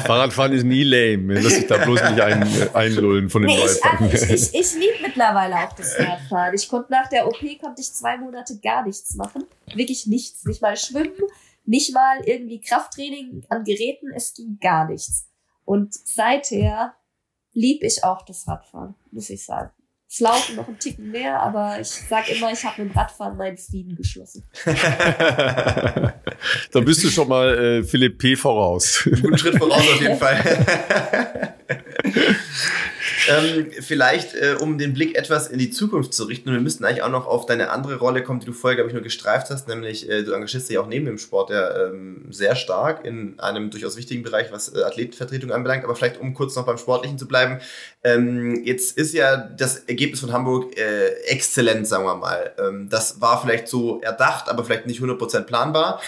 Fahrradfahren ist nie lame. Lass dich da bloß nicht ein, einlullen von den nee, Läufern. Ich, [LAUGHS] ich, ich, ich liebe mittlerweile auch das Radfahren. Ich konnte nach der OP konnte ich zwei Monate gar nichts machen. Wirklich nichts. Nicht mal schwimmen, nicht mal irgendwie Krafttraining an Geräten. Es ging gar nichts. Und seither lieb ich auch das Radfahren, muss ich sagen. Es laufen noch ein Ticken mehr, aber ich sag immer, ich habe mit dem Radfahren meinen Frieden geschlossen. [LAUGHS] da bist du schon mal äh, Philipp P. voraus. Guten Schritt voraus auf jeden [LAUGHS] Fall. [LAUGHS] ähm, vielleicht, äh, um den Blick etwas in die Zukunft zu richten, und wir müssten eigentlich auch noch auf deine andere Rolle kommen, die du vorher, glaube ich, nur gestreift hast, nämlich äh, du engagierst dich auch neben dem Sport ja ähm, sehr stark in einem durchaus wichtigen Bereich, was äh, Athletenvertretung anbelangt. Aber vielleicht, um kurz noch beim Sportlichen zu bleiben, ähm, jetzt ist ja das Ergebnis von Hamburg äh, exzellent, sagen wir mal. Ähm, das war vielleicht so erdacht, aber vielleicht nicht 100% planbar.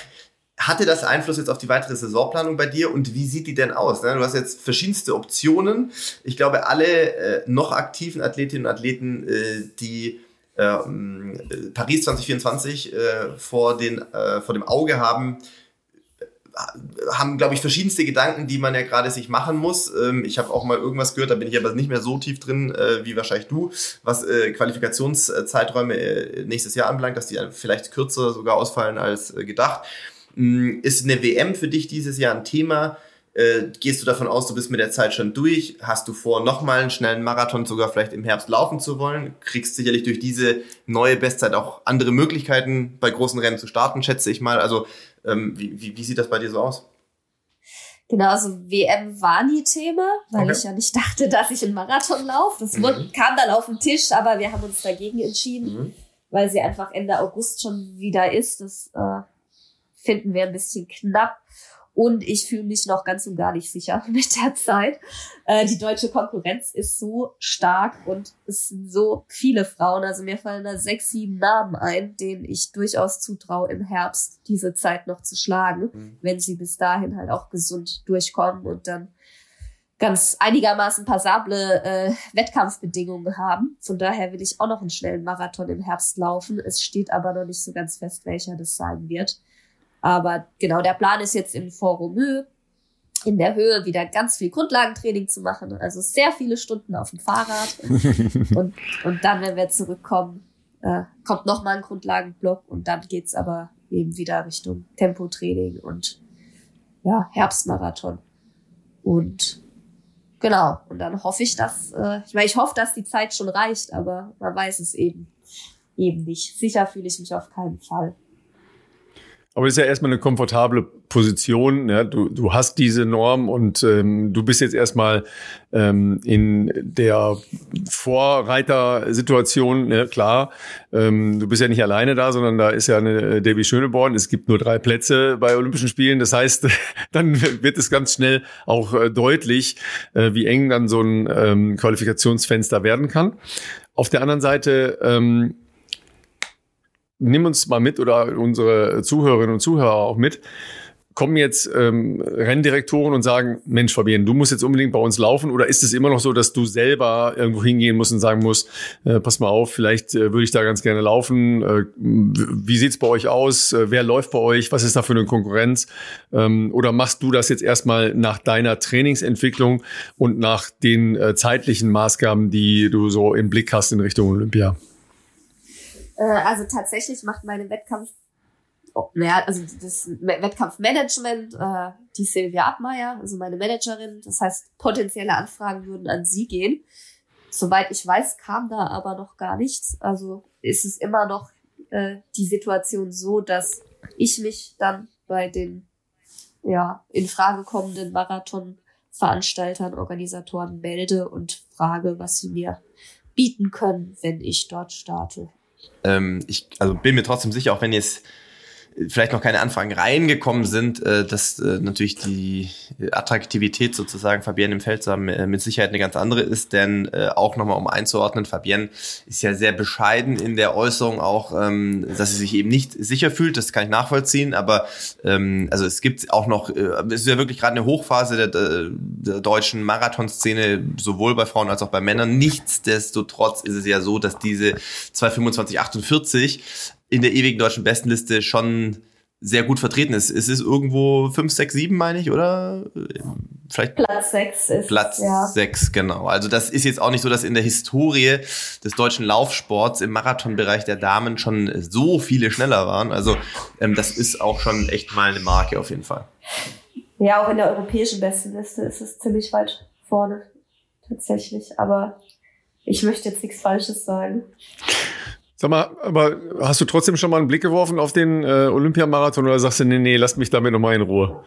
Hatte das Einfluss jetzt auf die weitere Saisonplanung bei dir und wie sieht die denn aus? Ne? Du hast jetzt verschiedenste Optionen. Ich glaube, alle äh, noch aktiven Athletinnen und Athleten, äh, die äh, Paris 2024 äh, vor, den, vor dem Auge haben, haben, glaube ich, verschiedenste Gedanken, die man ja gerade sich machen muss. Ähm, ich habe auch mal irgendwas gehört, da bin ich aber nicht mehr so tief drin wie wahrscheinlich du, was Qualifikationszeiträume nächstes Jahr anbelangt, dass die vielleicht kürzer sogar ausfallen als gedacht. Ähm, ist eine WM für dich dieses Jahr ein Thema? Äh, gehst du davon aus, du bist mit der Zeit schon durch? Hast du vor, nochmal einen schnellen Marathon sogar vielleicht im Herbst laufen zu wollen? Kriegst sicherlich durch diese neue Bestzeit auch andere Möglichkeiten, bei großen Rennen zu starten, schätze ich mal. Also ähm, wie, wie, wie sieht das bei dir so aus? Genau, also WM war nie Thema, weil okay. ich ja nicht [LAUGHS] dachte, dass ich einen Marathon laufe. Das mhm. kam dann auf den Tisch, aber wir haben uns dagegen entschieden, mhm. weil sie einfach Ende August schon wieder ist. Das äh, finden wir ein bisschen knapp. Und ich fühle mich noch ganz und gar nicht sicher [LAUGHS] mit der Zeit. Äh, die deutsche Konkurrenz ist so stark und es sind so viele Frauen. Also mir fallen da sechs, sieben Namen ein, denen ich durchaus zutraue, im Herbst diese Zeit noch zu schlagen, mhm. wenn sie bis dahin halt auch gesund durchkommen und dann ganz einigermaßen passable äh, Wettkampfbedingungen haben. Von daher will ich auch noch einen schnellen Marathon im Herbst laufen. Es steht aber noch nicht so ganz fest, welcher das sein wird. Aber genau, der Plan ist jetzt in Foromö in der Höhe wieder ganz viel Grundlagentraining zu machen. Also sehr viele Stunden auf dem Fahrrad. [LAUGHS] und, und dann, wenn wir zurückkommen, äh, kommt nochmal ein Grundlagenblock und dann geht's aber eben wieder Richtung Tempotraining und ja, Herbstmarathon. Und genau, und dann hoffe ich, dass, äh, ich meine, ich hoffe, dass die Zeit schon reicht, aber man weiß es eben eben nicht. Sicher fühle ich mich auf keinen Fall. Aber es ist ja erstmal eine komfortable Position. Ja? Du, du hast diese Norm und ähm, du bist jetzt erstmal ähm, in der Vorreitersituation, ja, klar. Ähm, du bist ja nicht alleine da, sondern da ist ja eine Debbie Schöneborn. Es gibt nur drei Plätze bei Olympischen Spielen. Das heißt, [LAUGHS] dann wird es ganz schnell auch äh, deutlich, äh, wie eng dann so ein ähm, Qualifikationsfenster werden kann. Auf der anderen Seite ähm, nimm uns mal mit oder unsere Zuhörerinnen und Zuhörer auch mit. Kommen jetzt ähm, Renndirektoren und sagen, Mensch, Fabian, du musst jetzt unbedingt bei uns laufen? Oder ist es immer noch so, dass du selber irgendwo hingehen musst und sagen musst, äh, pass mal auf, vielleicht äh, würde ich da ganz gerne laufen. Äh, wie sieht's bei euch aus? Äh, wer läuft bei euch? Was ist da für eine Konkurrenz? Ähm, oder machst du das jetzt erstmal nach deiner Trainingsentwicklung und nach den äh, zeitlichen Maßgaben, die du so im Blick hast in Richtung Olympia? Äh, also tatsächlich macht meine Wettkampf, oh, naja, also das Wettkampfmanagement, äh, die Silvia Abmeier, also meine Managerin. Das heißt, potenzielle Anfragen würden an sie gehen. Soweit ich weiß, kam da aber noch gar nichts. Also ist es immer noch äh, die Situation so, dass ich mich dann bei den ja in Frage kommenden Marathonveranstaltern, Organisatoren melde und frage, was sie mir bieten können, wenn ich dort starte ähm, ich also bin mir trotzdem sicher, auch wenn jetzt vielleicht noch keine Anfragen reingekommen sind, äh, dass äh, natürlich die Attraktivität sozusagen Fabienne im Feldsam äh, mit Sicherheit eine ganz andere ist, denn äh, auch nochmal um einzuordnen, Fabienne ist ja sehr bescheiden in der Äußerung auch, ähm, dass sie sich eben nicht sicher fühlt, das kann ich nachvollziehen, aber ähm, also es gibt auch noch, äh, es ist ja wirklich gerade eine Hochphase der, der deutschen Marathonszene, sowohl bei Frauen als auch bei Männern. Nichtsdestotrotz ist es ja so, dass diese 22548 in der ewigen deutschen Bestenliste schon sehr gut vertreten ist. Es ist irgendwo 5, 6, 7, meine ich, oder? Vielleicht Platz 6 ist Platz ja. 6, genau. Also das ist jetzt auch nicht so, dass in der Historie des deutschen Laufsports im Marathonbereich der Damen schon so viele schneller waren. Also ähm, das ist auch schon echt mal eine Marke auf jeden Fall. Ja, auch in der europäischen Bestenliste ist es ziemlich weit vorne. Tatsächlich. Aber ich möchte jetzt nichts Falsches sagen. Sag mal, aber hast du trotzdem schon mal einen Blick geworfen auf den äh, Olympiamarathon oder sagst du, nee, nee, lass mich damit nochmal in Ruhe?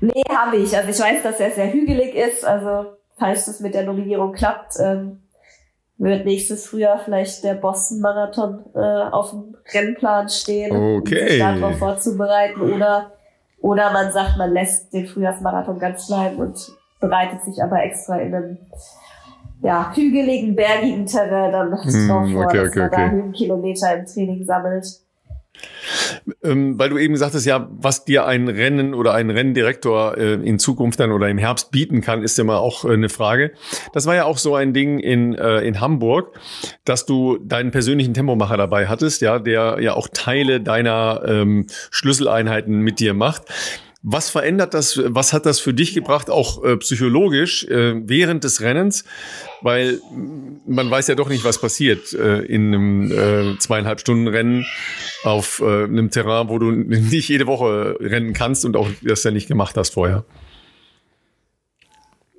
Nee, habe ich. Also ich weiß, dass er sehr hügelig ist. Also falls das mit der Nominierung klappt, ähm, wird nächstes Frühjahr vielleicht der Boston-Marathon äh, auf dem Rennplan stehen, okay. um sich darauf vorzubereiten. Oder, oder man sagt, man lässt den Frühjahrsmarathon ganz bleiben und bereitet sich aber extra in einem ja, hügeligen, bergigen Terrain dann mm, drauf vor, okay, dass okay, man okay. da Höhenkilometer im Training sammelt. Ähm, weil du eben sagtest, ja, was dir ein Rennen oder ein Renndirektor äh, in Zukunft dann oder im Herbst bieten kann, ist ja mal auch äh, eine Frage. Das war ja auch so ein Ding in, äh, in Hamburg, dass du deinen persönlichen Tempomacher dabei hattest, ja, der ja auch Teile deiner ähm, Schlüsseleinheiten mit dir macht. Was verändert das, was hat das für dich gebracht, auch äh, psychologisch äh, während des Rennens? Weil man weiß ja doch nicht, was passiert äh, in einem äh, zweieinhalb Stunden Rennen auf äh, einem Terrain, wo du [LAUGHS] nicht jede Woche rennen kannst und auch das ja nicht gemacht hast vorher.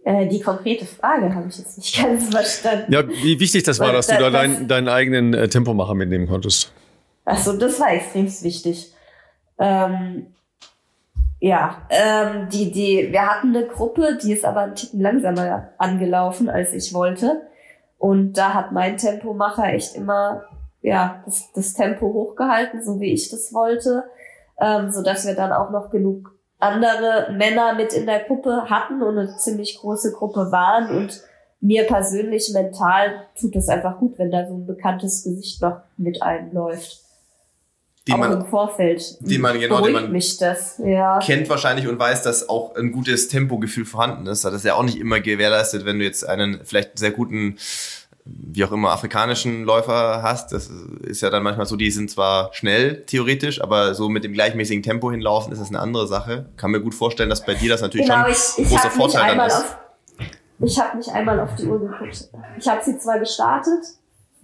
Äh, die konkrete Frage habe ich jetzt nicht [LAUGHS] ganz verstanden. Ja, wie wichtig das war, dass du da dein, deinen eigenen Tempomacher mitnehmen konntest. Achso, das war extrem wichtig. Ähm, ja, ähm, die, die, wir hatten eine Gruppe, die ist aber ein Ticken langsamer angelaufen, als ich wollte. Und da hat mein Tempomacher echt immer, ja, das, das Tempo hochgehalten, so wie ich das wollte, ähm, so dass wir dann auch noch genug andere Männer mit in der Gruppe hatten und eine ziemlich große Gruppe waren. Und mir persönlich mental tut es einfach gut, wenn da so ein bekanntes Gesicht noch mit einläuft die man im Vorfeld. Die man genau, die man ja. kennt wahrscheinlich und weiß, dass auch ein gutes Tempogefühl vorhanden ist. Das ist ja auch nicht immer gewährleistet, wenn du jetzt einen vielleicht sehr guten wie auch immer afrikanischen Läufer hast, das ist ja dann manchmal so, die sind zwar schnell theoretisch, aber so mit dem gleichmäßigen Tempo hinlaufen ist das eine andere Sache. Kann mir gut vorstellen, dass bei dir das natürlich genau, schon ein großer Vorteil dann ist. Auf, ich habe nicht einmal auf die Uhr geguckt. Ich habe sie zwar gestartet,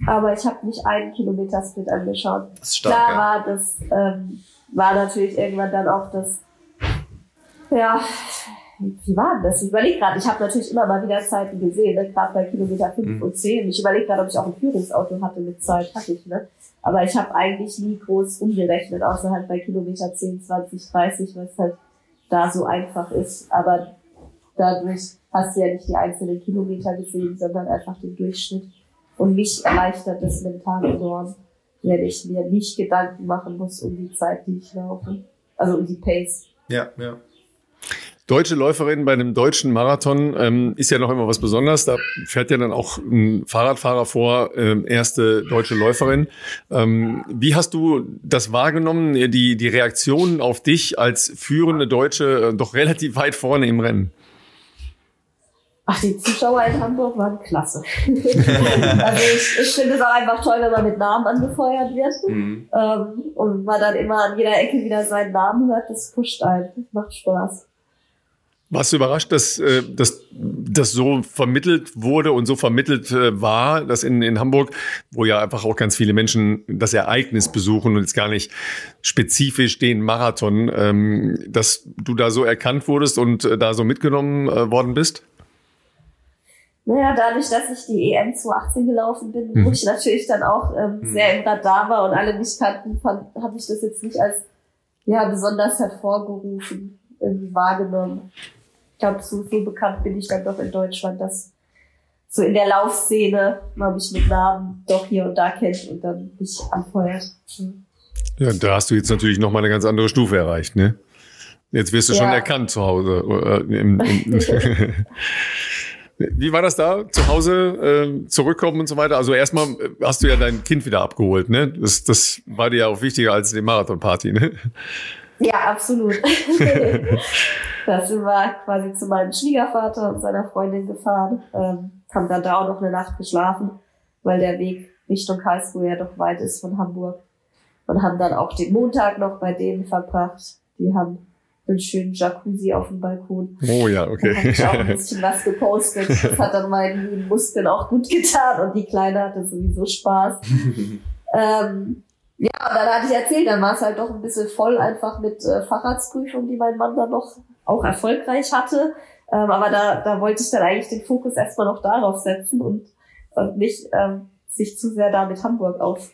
aber ich habe nicht einen Kilometer Split angeschaut. Das ist stark, Klar ja. war das ähm, war natürlich irgendwann dann auch das ja wie war denn das? Ich überlege gerade, ich habe natürlich immer mal wieder Zeiten gesehen, ne? gerade bei Kilometer 5 mhm. und 10. Ich überlege gerade, ob ich auch ein Führungsauto hatte mit Zeit, hatte ich, ne? Aber ich habe eigentlich nie groß umgerechnet, außer halt bei Kilometer 10, 20, 30, weil es halt da so einfach ist. Aber dadurch hast du ja nicht die einzelnen Kilometer gesehen, sondern einfach den Durchschnitt. Und mich erleichtert das mental enorm, wenn ich mir nicht Gedanken machen muss um die Zeit, die ich laufe. Also um die Pace. Ja, ja. Deutsche Läuferin bei einem deutschen Marathon ähm, ist ja noch immer was Besonderes. Da fährt ja dann auch ein Fahrradfahrer vor, ähm, erste deutsche Läuferin. Ähm, wie hast du das wahrgenommen, die, die Reaktionen auf dich als führende Deutsche äh, doch relativ weit vorne im Rennen? Ach, die Zuschauer in Hamburg waren klasse. [LAUGHS] also ich, ich finde es auch einfach toll, wenn man mit Namen angefeuert wird. Mhm. Ähm, und man dann immer an jeder Ecke wieder seinen Namen hört. Das pusht einen. Das macht Spaß. Warst du überrascht, dass, äh, dass das so vermittelt wurde und so vermittelt äh, war, dass in, in Hamburg, wo ja einfach auch ganz viele Menschen das Ereignis besuchen und jetzt gar nicht spezifisch den Marathon, ähm, dass du da so erkannt wurdest und äh, da so mitgenommen worden bist? Naja, dadurch, dass ich die EM 2018 gelaufen bin, mhm. wo ich natürlich dann auch ähm, mhm. sehr im Radar war und alle mich kannten, habe ich das jetzt nicht als ja besonders hervorgerufen, irgendwie wahrgenommen. Ich glaube, so, so bekannt bin ich dann doch in Deutschland, dass so in der Laufszene man mich mit Namen doch hier und da kennt und dann mich anfeuert. Mhm. Ja, da hast du jetzt natürlich noch mal eine ganz andere Stufe erreicht, ne? Jetzt wirst du ja. schon erkannt zu Hause. Äh, im, im [LAUGHS] [LAUGHS] Wie war das da? Zu Hause äh, zurückkommen und so weiter? Also erstmal äh, hast du ja dein Kind wieder abgeholt, ne? Das, das war dir ja auch wichtiger als die Marathonparty, ne? Ja, absolut. [LAUGHS] da sind wir quasi zu meinem Schwiegervater und seiner Freundin gefahren, ähm, haben dann da auch noch eine Nacht geschlafen, weil der Weg Richtung Karlsruhe ja doch weit ist von Hamburg. Und haben dann auch den Montag noch bei denen verbracht. Die haben einen schönen Jacuzzi auf dem Balkon. Oh ja, okay. Da habe ich auch ein [LAUGHS] bisschen was gepostet. Das hat dann meinen Muskeln auch gut getan und die Kleine hatte sowieso Spaß. ähm, ja, und dann hatte ich erzählt, dann war es halt doch ein bisschen voll einfach mit äh, Fahrradsprüfung, die mein Mann dann noch auch erfolgreich hatte. Ähm, aber da, da wollte ich dann eigentlich den Fokus erstmal noch darauf setzen und, und nicht ähm, sich zu sehr da mit Hamburg auf,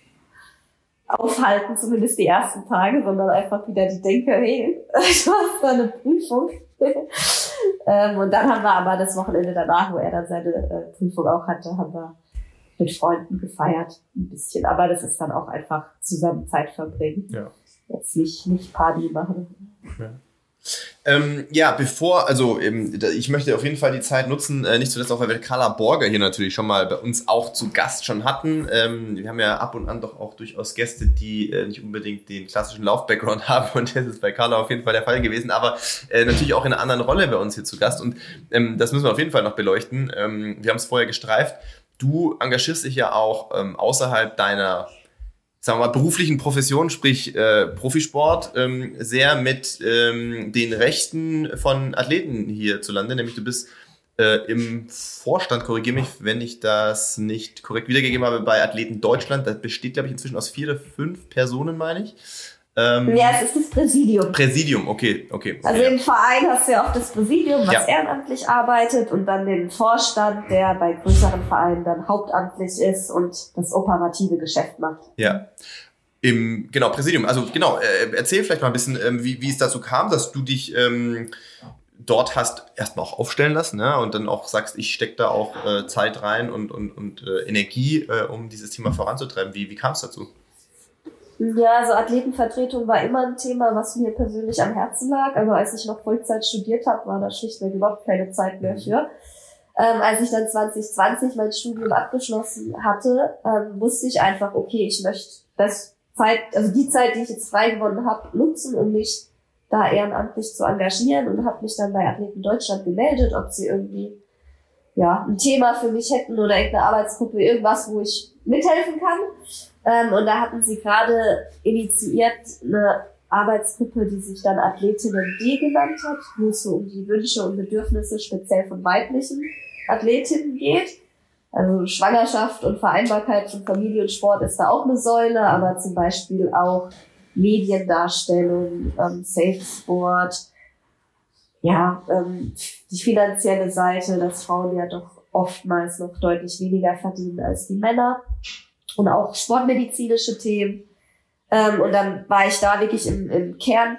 aufhalten, zumindest die ersten Tage, sondern einfach wieder die Denke, hey, [LAUGHS] ich mach da eine Prüfung. [LAUGHS] ähm, und dann haben wir aber das Wochenende danach, wo er dann seine äh, Prüfung auch hatte, haben wir mit Freunden gefeiert, ein bisschen. Aber das ist dann auch einfach zusammen Zeit verbringen. Ja. Jetzt nicht, nicht Party machen. Ja. Ähm, ja, bevor, also ähm, ich möchte auf jeden Fall die Zeit nutzen, äh, nicht zuletzt auch, weil wir Carla Borger hier natürlich schon mal bei uns auch zu Gast schon hatten. Ähm, wir haben ja ab und an doch auch durchaus Gäste, die äh, nicht unbedingt den klassischen Lauf-Background [LAUGHS] haben und das ist bei Carla auf jeden Fall der Fall gewesen, aber äh, natürlich auch in einer anderen Rolle bei uns hier zu Gast und ähm, das müssen wir auf jeden Fall noch beleuchten. Ähm, wir haben es vorher gestreift. Du engagierst dich ja auch außerhalb deiner sagen wir mal, beruflichen Profession, sprich äh, Profisport, ähm, sehr mit ähm, den Rechten von Athleten hierzulande. Nämlich du bist äh, im Vorstand, korrigiere mich, wenn ich das nicht korrekt wiedergegeben habe, bei Athleten Deutschland. Das besteht, glaube ich, inzwischen aus vier oder fünf Personen, meine ich. Ähm, ja, es ist das Präsidium. Präsidium, okay, okay. Also im Verein hast du ja auch das Präsidium, was ja. ehrenamtlich arbeitet und dann den Vorstand, der bei größeren Vereinen dann hauptamtlich ist und das operative Geschäft macht. Ja. Im, genau, Präsidium. Also genau, äh, erzähl vielleicht mal ein bisschen, ähm, wie, wie es dazu kam, dass du dich ähm, dort hast erstmal auch aufstellen lassen ne? und dann auch sagst, ich stecke da auch äh, Zeit rein und, und, und äh, Energie, äh, um dieses Thema voranzutreiben. Wie, wie kam es dazu? Ja, also Athletenvertretung war immer ein Thema, was mir persönlich am Herzen lag. Aber als ich noch Vollzeit studiert habe, war da schlichtweg überhaupt keine Zeit mehr für. Ähm, als ich dann 2020 mein Studium abgeschlossen hatte, ähm, wusste ich einfach, okay, ich möchte das Zeit, also die Zeit, die ich jetzt frei gewonnen habe, nutzen, um mich da ehrenamtlich zu engagieren und habe mich dann bei Athleten Deutschland gemeldet, ob sie irgendwie ja ein Thema für mich hätten oder irgendeine Arbeitsgruppe, irgendwas, wo ich mithelfen kann. Ähm, und da hatten sie gerade initiiert eine Arbeitsgruppe, die sich dann Athletinnen D genannt hat, wo es so um die Wünsche und Bedürfnisse speziell von weiblichen Athletinnen geht. Also Schwangerschaft und Vereinbarkeit von Familie und Sport ist da auch eine Säule, aber zum Beispiel auch Mediendarstellung, ähm, Safe Sport, ja, ähm, die finanzielle Seite, dass Frauen ja doch oftmals noch deutlich weniger verdienen als die Männer und auch sportmedizinische Themen. Ähm, und dann war ich da wirklich im, im Kern,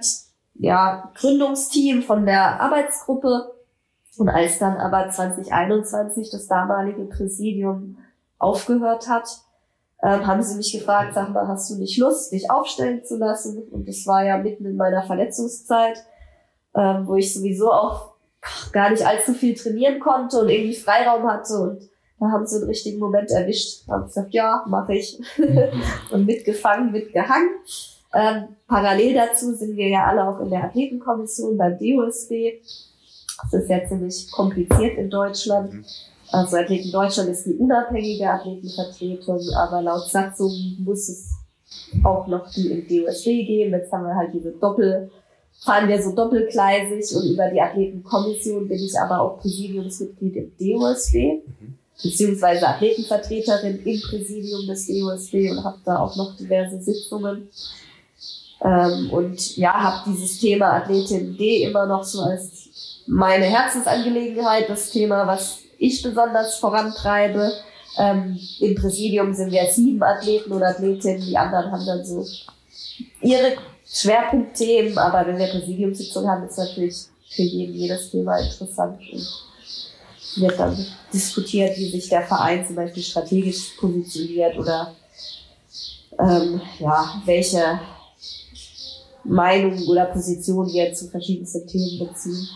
ja, Gründungsteam von der Arbeitsgruppe. Und als dann aber 2021 das damalige Präsidium aufgehört hat, ähm, haben sie mich gefragt, sag mal, hast du nicht Lust, dich aufstellen zu lassen? Und das war ja mitten in meiner Verletzungszeit, ähm, wo ich sowieso auch gar nicht allzu viel trainieren konnte und irgendwie Freiraum hatte und da haben sie einen richtigen Moment erwischt. Da haben gesagt, ja, mache ich. [LAUGHS] und mitgefangen, mitgehangen. Ähm, parallel dazu sind wir ja alle auch in der Athletenkommission beim DOSB. Das ist ja ziemlich kompliziert in Deutschland. Mhm. Also Athleten Deutschland ist die unabhängige Athletenvertretung, aber laut Satzung muss es auch noch die im DOSB geben. Jetzt haben wir halt diese Doppel, fahren wir so doppelgleisig und über die Athletenkommission bin ich aber auch Präsidiumsmitglied im DOSB. Mhm beziehungsweise Athletenvertreterin im Präsidium des EOSB und habe da auch noch diverse Sitzungen. Ähm, und ja, habe dieses Thema Athletin D immer noch so als meine Herzensangelegenheit, das Thema, was ich besonders vorantreibe. Ähm, Im Präsidium sind wir sieben Athleten und Athletinnen, die anderen haben dann so ihre Schwerpunktthemen, aber wenn wir Präsidiumssitzung haben, ist natürlich für jeden jedes Thema interessant. Und wird dann diskutiert, wie sich der Verein zum Beispiel strategisch positioniert oder ähm, ja, welche Meinung oder Position wir zu verschiedensten Themen beziehen.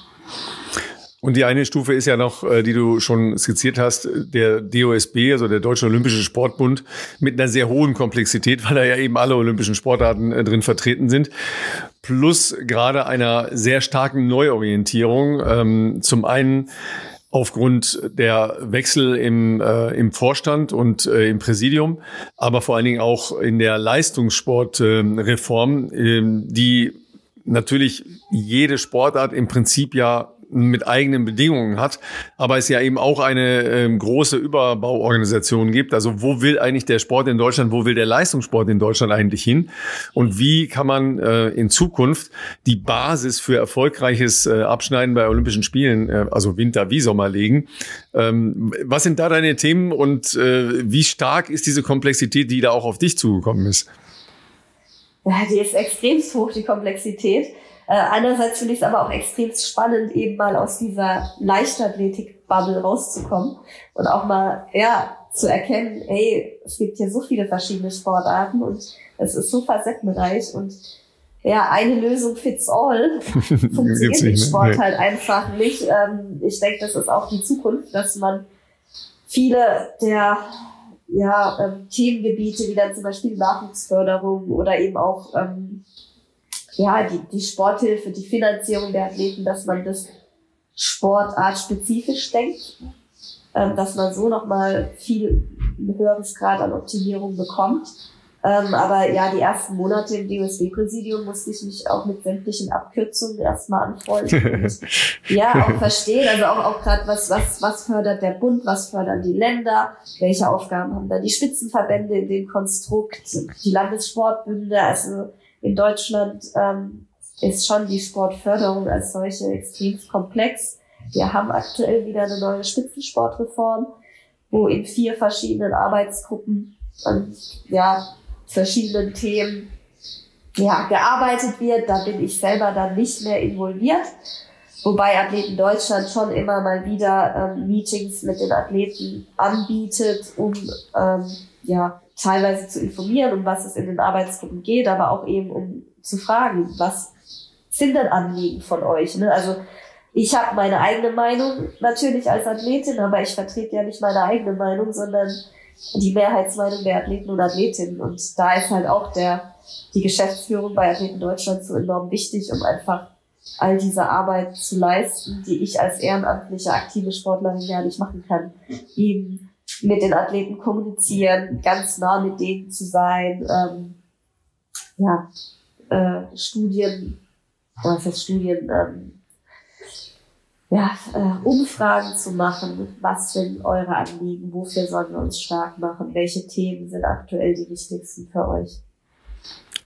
Und die eine Stufe ist ja noch, äh, die du schon skizziert hast, der DOSB, also der Deutsche Olympische Sportbund, mit einer sehr hohen Komplexität, weil da ja eben alle olympischen Sportarten äh, drin vertreten sind. Plus gerade einer sehr starken Neuorientierung. Ähm, zum einen aufgrund der Wechsel im, äh, im Vorstand und äh, im Präsidium, aber vor allen Dingen auch in der Leistungssportreform, äh, die natürlich jede Sportart im Prinzip ja mit eigenen Bedingungen hat, aber es ja eben auch eine ähm, große Überbauorganisation gibt. Also wo will eigentlich der Sport in Deutschland, wo will der Leistungssport in Deutschland eigentlich hin? Und wie kann man äh, in Zukunft die Basis für erfolgreiches äh, Abschneiden bei Olympischen Spielen, äh, also Winter wie Sommer legen? Ähm, was sind da deine Themen und äh, wie stark ist diese Komplexität, die da auch auf dich zugekommen ist? Ja, die ist extrem hoch, die Komplexität. Äh, einerseits finde ich es aber auch extrem spannend, eben mal aus dieser Leichtathletik-Bubble rauszukommen und auch mal, ja, zu erkennen, hey, es gibt hier so viele verschiedene Sportarten und es ist so facettenreich und ja, eine Lösung fits all [LAUGHS] funktioniert im Sport nee. halt einfach nicht. Ähm, ich denke, das ist auch die Zukunft, dass man viele der ja, ähm, Themengebiete, wie dann zum Beispiel Nachwuchsförderung oder eben auch ähm, ja, die, die Sporthilfe, die Finanzierung der Athleten, dass man das sportartspezifisch denkt, ähm, dass man so nochmal viel ein höheres Grad an Optimierung bekommt. Ähm, aber ja, die ersten Monate im DOSB-Präsidium musste ich mich auch mit sämtlichen Abkürzungen erstmal anfreunden. Und, [LAUGHS] ja, auch verstehen. Also auch, auch gerade, was, was, was fördert der Bund, was fördern die Länder, welche Aufgaben haben dann die Spitzenverbände in dem Konstrukt, die Landessportbünde. Also in Deutschland ähm, ist schon die Sportförderung als solche extrem komplex. Wir haben aktuell wieder eine neue Spitzensportreform, wo in vier verschiedenen Arbeitsgruppen und ja, verschiedenen Themen ja, gearbeitet wird. Da bin ich selber dann nicht mehr involviert. Wobei Athleten Deutschland schon immer mal wieder ähm, Meetings mit den Athleten anbietet, um ähm, ja, teilweise zu informieren, um was es in den Arbeitsgruppen geht, aber auch eben um zu fragen, was sind denn Anliegen von euch? Ne? Also ich habe meine eigene Meinung natürlich als Athletin, aber ich vertrete ja nicht meine eigene Meinung, sondern die Mehrheitsmeinung der Athleten und Athletinnen. Und da ist halt auch der, die Geschäftsführung bei Athleten Deutschland so enorm wichtig, um einfach all diese Arbeit zu leisten, die ich als ehrenamtliche, aktive Sportlerin ja nicht machen kann. Eben mit den Athleten kommunizieren, ganz nah mit denen zu sein, ähm, ja, äh, Studien, was heißt Studien, ähm, ja, äh, Umfragen zu machen. Was sind eure Anliegen? Wofür sollen wir uns stark machen? Welche Themen sind aktuell die wichtigsten für euch?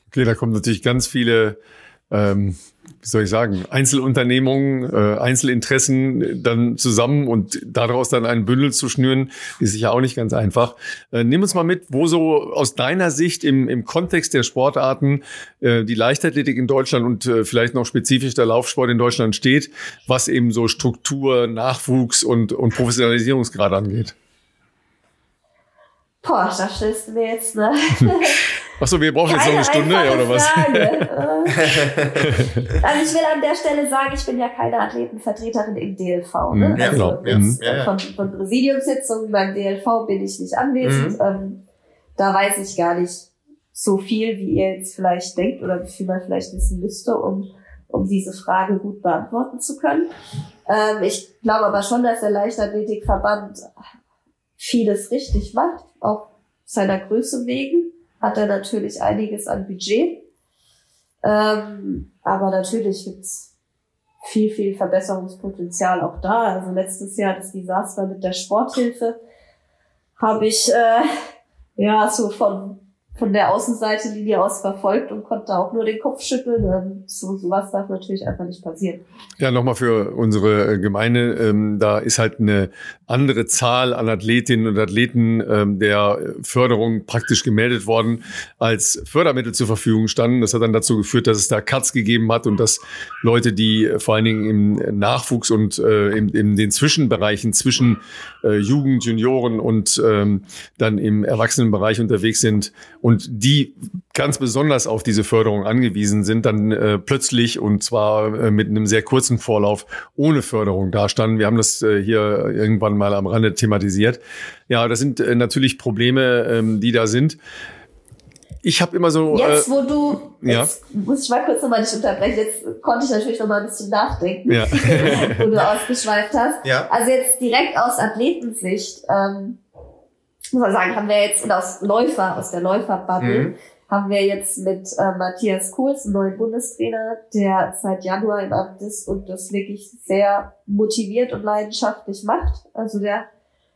Okay, da kommen natürlich ganz viele ähm, wie soll ich sagen, Einzelunternehmungen, äh, Einzelinteressen dann zusammen und daraus dann ein Bündel zu schnüren, ist sicher auch nicht ganz einfach. Äh, nimm uns mal mit, wo so aus deiner Sicht im, im Kontext der Sportarten äh, die Leichtathletik in Deutschland und äh, vielleicht noch spezifisch der Laufsport in Deutschland steht, was eben so Struktur, Nachwuchs und, und Professionalisierungsgrad angeht. Boah, da stellst du mir jetzt, ne? [LAUGHS] Achso, wir brauchen jetzt noch eine Stunde, ja, oder was? [LAUGHS] also ich will an der Stelle sagen, ich bin ja keine Athletenvertreterin im DLV. Ne? Mhm, ja, also genau. jetzt ja, ja. Von, von Präsidiumssitzungen beim DLV bin ich nicht anwesend. Mhm. Ähm, da weiß ich gar nicht so viel, wie ihr jetzt vielleicht denkt oder wie viel man vielleicht wissen müsste, um, um diese Frage gut beantworten zu können. Ähm, ich glaube aber schon, dass der Leichtathletikverband vieles richtig macht, auch seiner Größe wegen hat er natürlich einiges an Budget. Ähm, aber natürlich gibt's viel, viel Verbesserungspotenzial auch da. Also letztes Jahr das Desaster mit der Sporthilfe habe ich äh, ja so von von der Außenseite Linie aus verfolgt und konnte auch nur den Kopf schütteln. Ähm, so sowas darf natürlich einfach nicht passieren. Ja, nochmal für unsere Gemeinde, ähm, da ist halt eine andere Zahl an Athletinnen und Athleten ähm, der Förderung praktisch gemeldet worden, als Fördermittel zur Verfügung standen. Das hat dann dazu geführt, dass es da Cuts gegeben hat und dass Leute, die vor allen Dingen im Nachwuchs und äh, in, in den Zwischenbereichen zwischen äh, Jugend, Junioren und ähm, dann im Erwachsenenbereich unterwegs sind, und die ganz besonders auf diese Förderung angewiesen sind, dann äh, plötzlich und zwar äh, mit einem sehr kurzen Vorlauf ohne Förderung dastanden. Wir haben das äh, hier irgendwann mal am Rande thematisiert. Ja, das sind äh, natürlich Probleme, ähm, die da sind. Ich habe immer so. Jetzt, äh, wo du. Ja. Jetzt muss ich mal kurz nochmal dich unterbrechen. Jetzt konnte ich natürlich noch mal ein bisschen nachdenken, ja. [LAUGHS] wo du ausgeschweift hast. Ja. Also jetzt direkt aus Athletensicht. Ähm, muss man sagen, haben wir jetzt, und aus Läufer, aus der Läuferbubble, mhm. haben wir jetzt mit äh, Matthias Kohls, neuen Bundestrainer, der seit Januar im Amt ist und das wirklich sehr motiviert und leidenschaftlich macht. Also der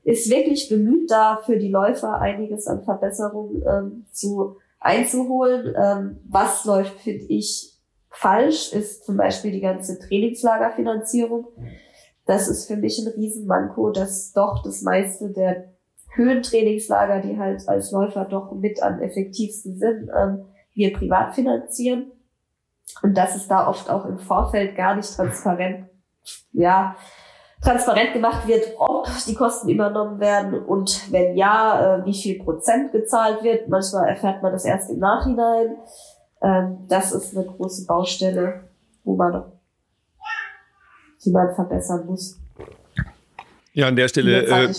ist wirklich bemüht, da für die Läufer einiges an Verbesserungen ähm, zu einzuholen. Ähm, was läuft, finde ich, falsch, ist zum Beispiel die ganze Trainingslagerfinanzierung. Das ist für mich ein Riesenmanko, dass doch das meiste der Höhentrainingslager, die halt als Läufer doch mit am effektivsten sind, ähm, wir privat finanzieren. Und dass es da oft auch im Vorfeld gar nicht transparent, ja, transparent gemacht wird, ob die Kosten übernommen werden und wenn ja, äh, wie viel Prozent gezahlt wird. Manchmal erfährt man das erst im Nachhinein. Ähm, das ist eine große Baustelle, wo man, die man verbessern muss. Ja, an der Stelle äh,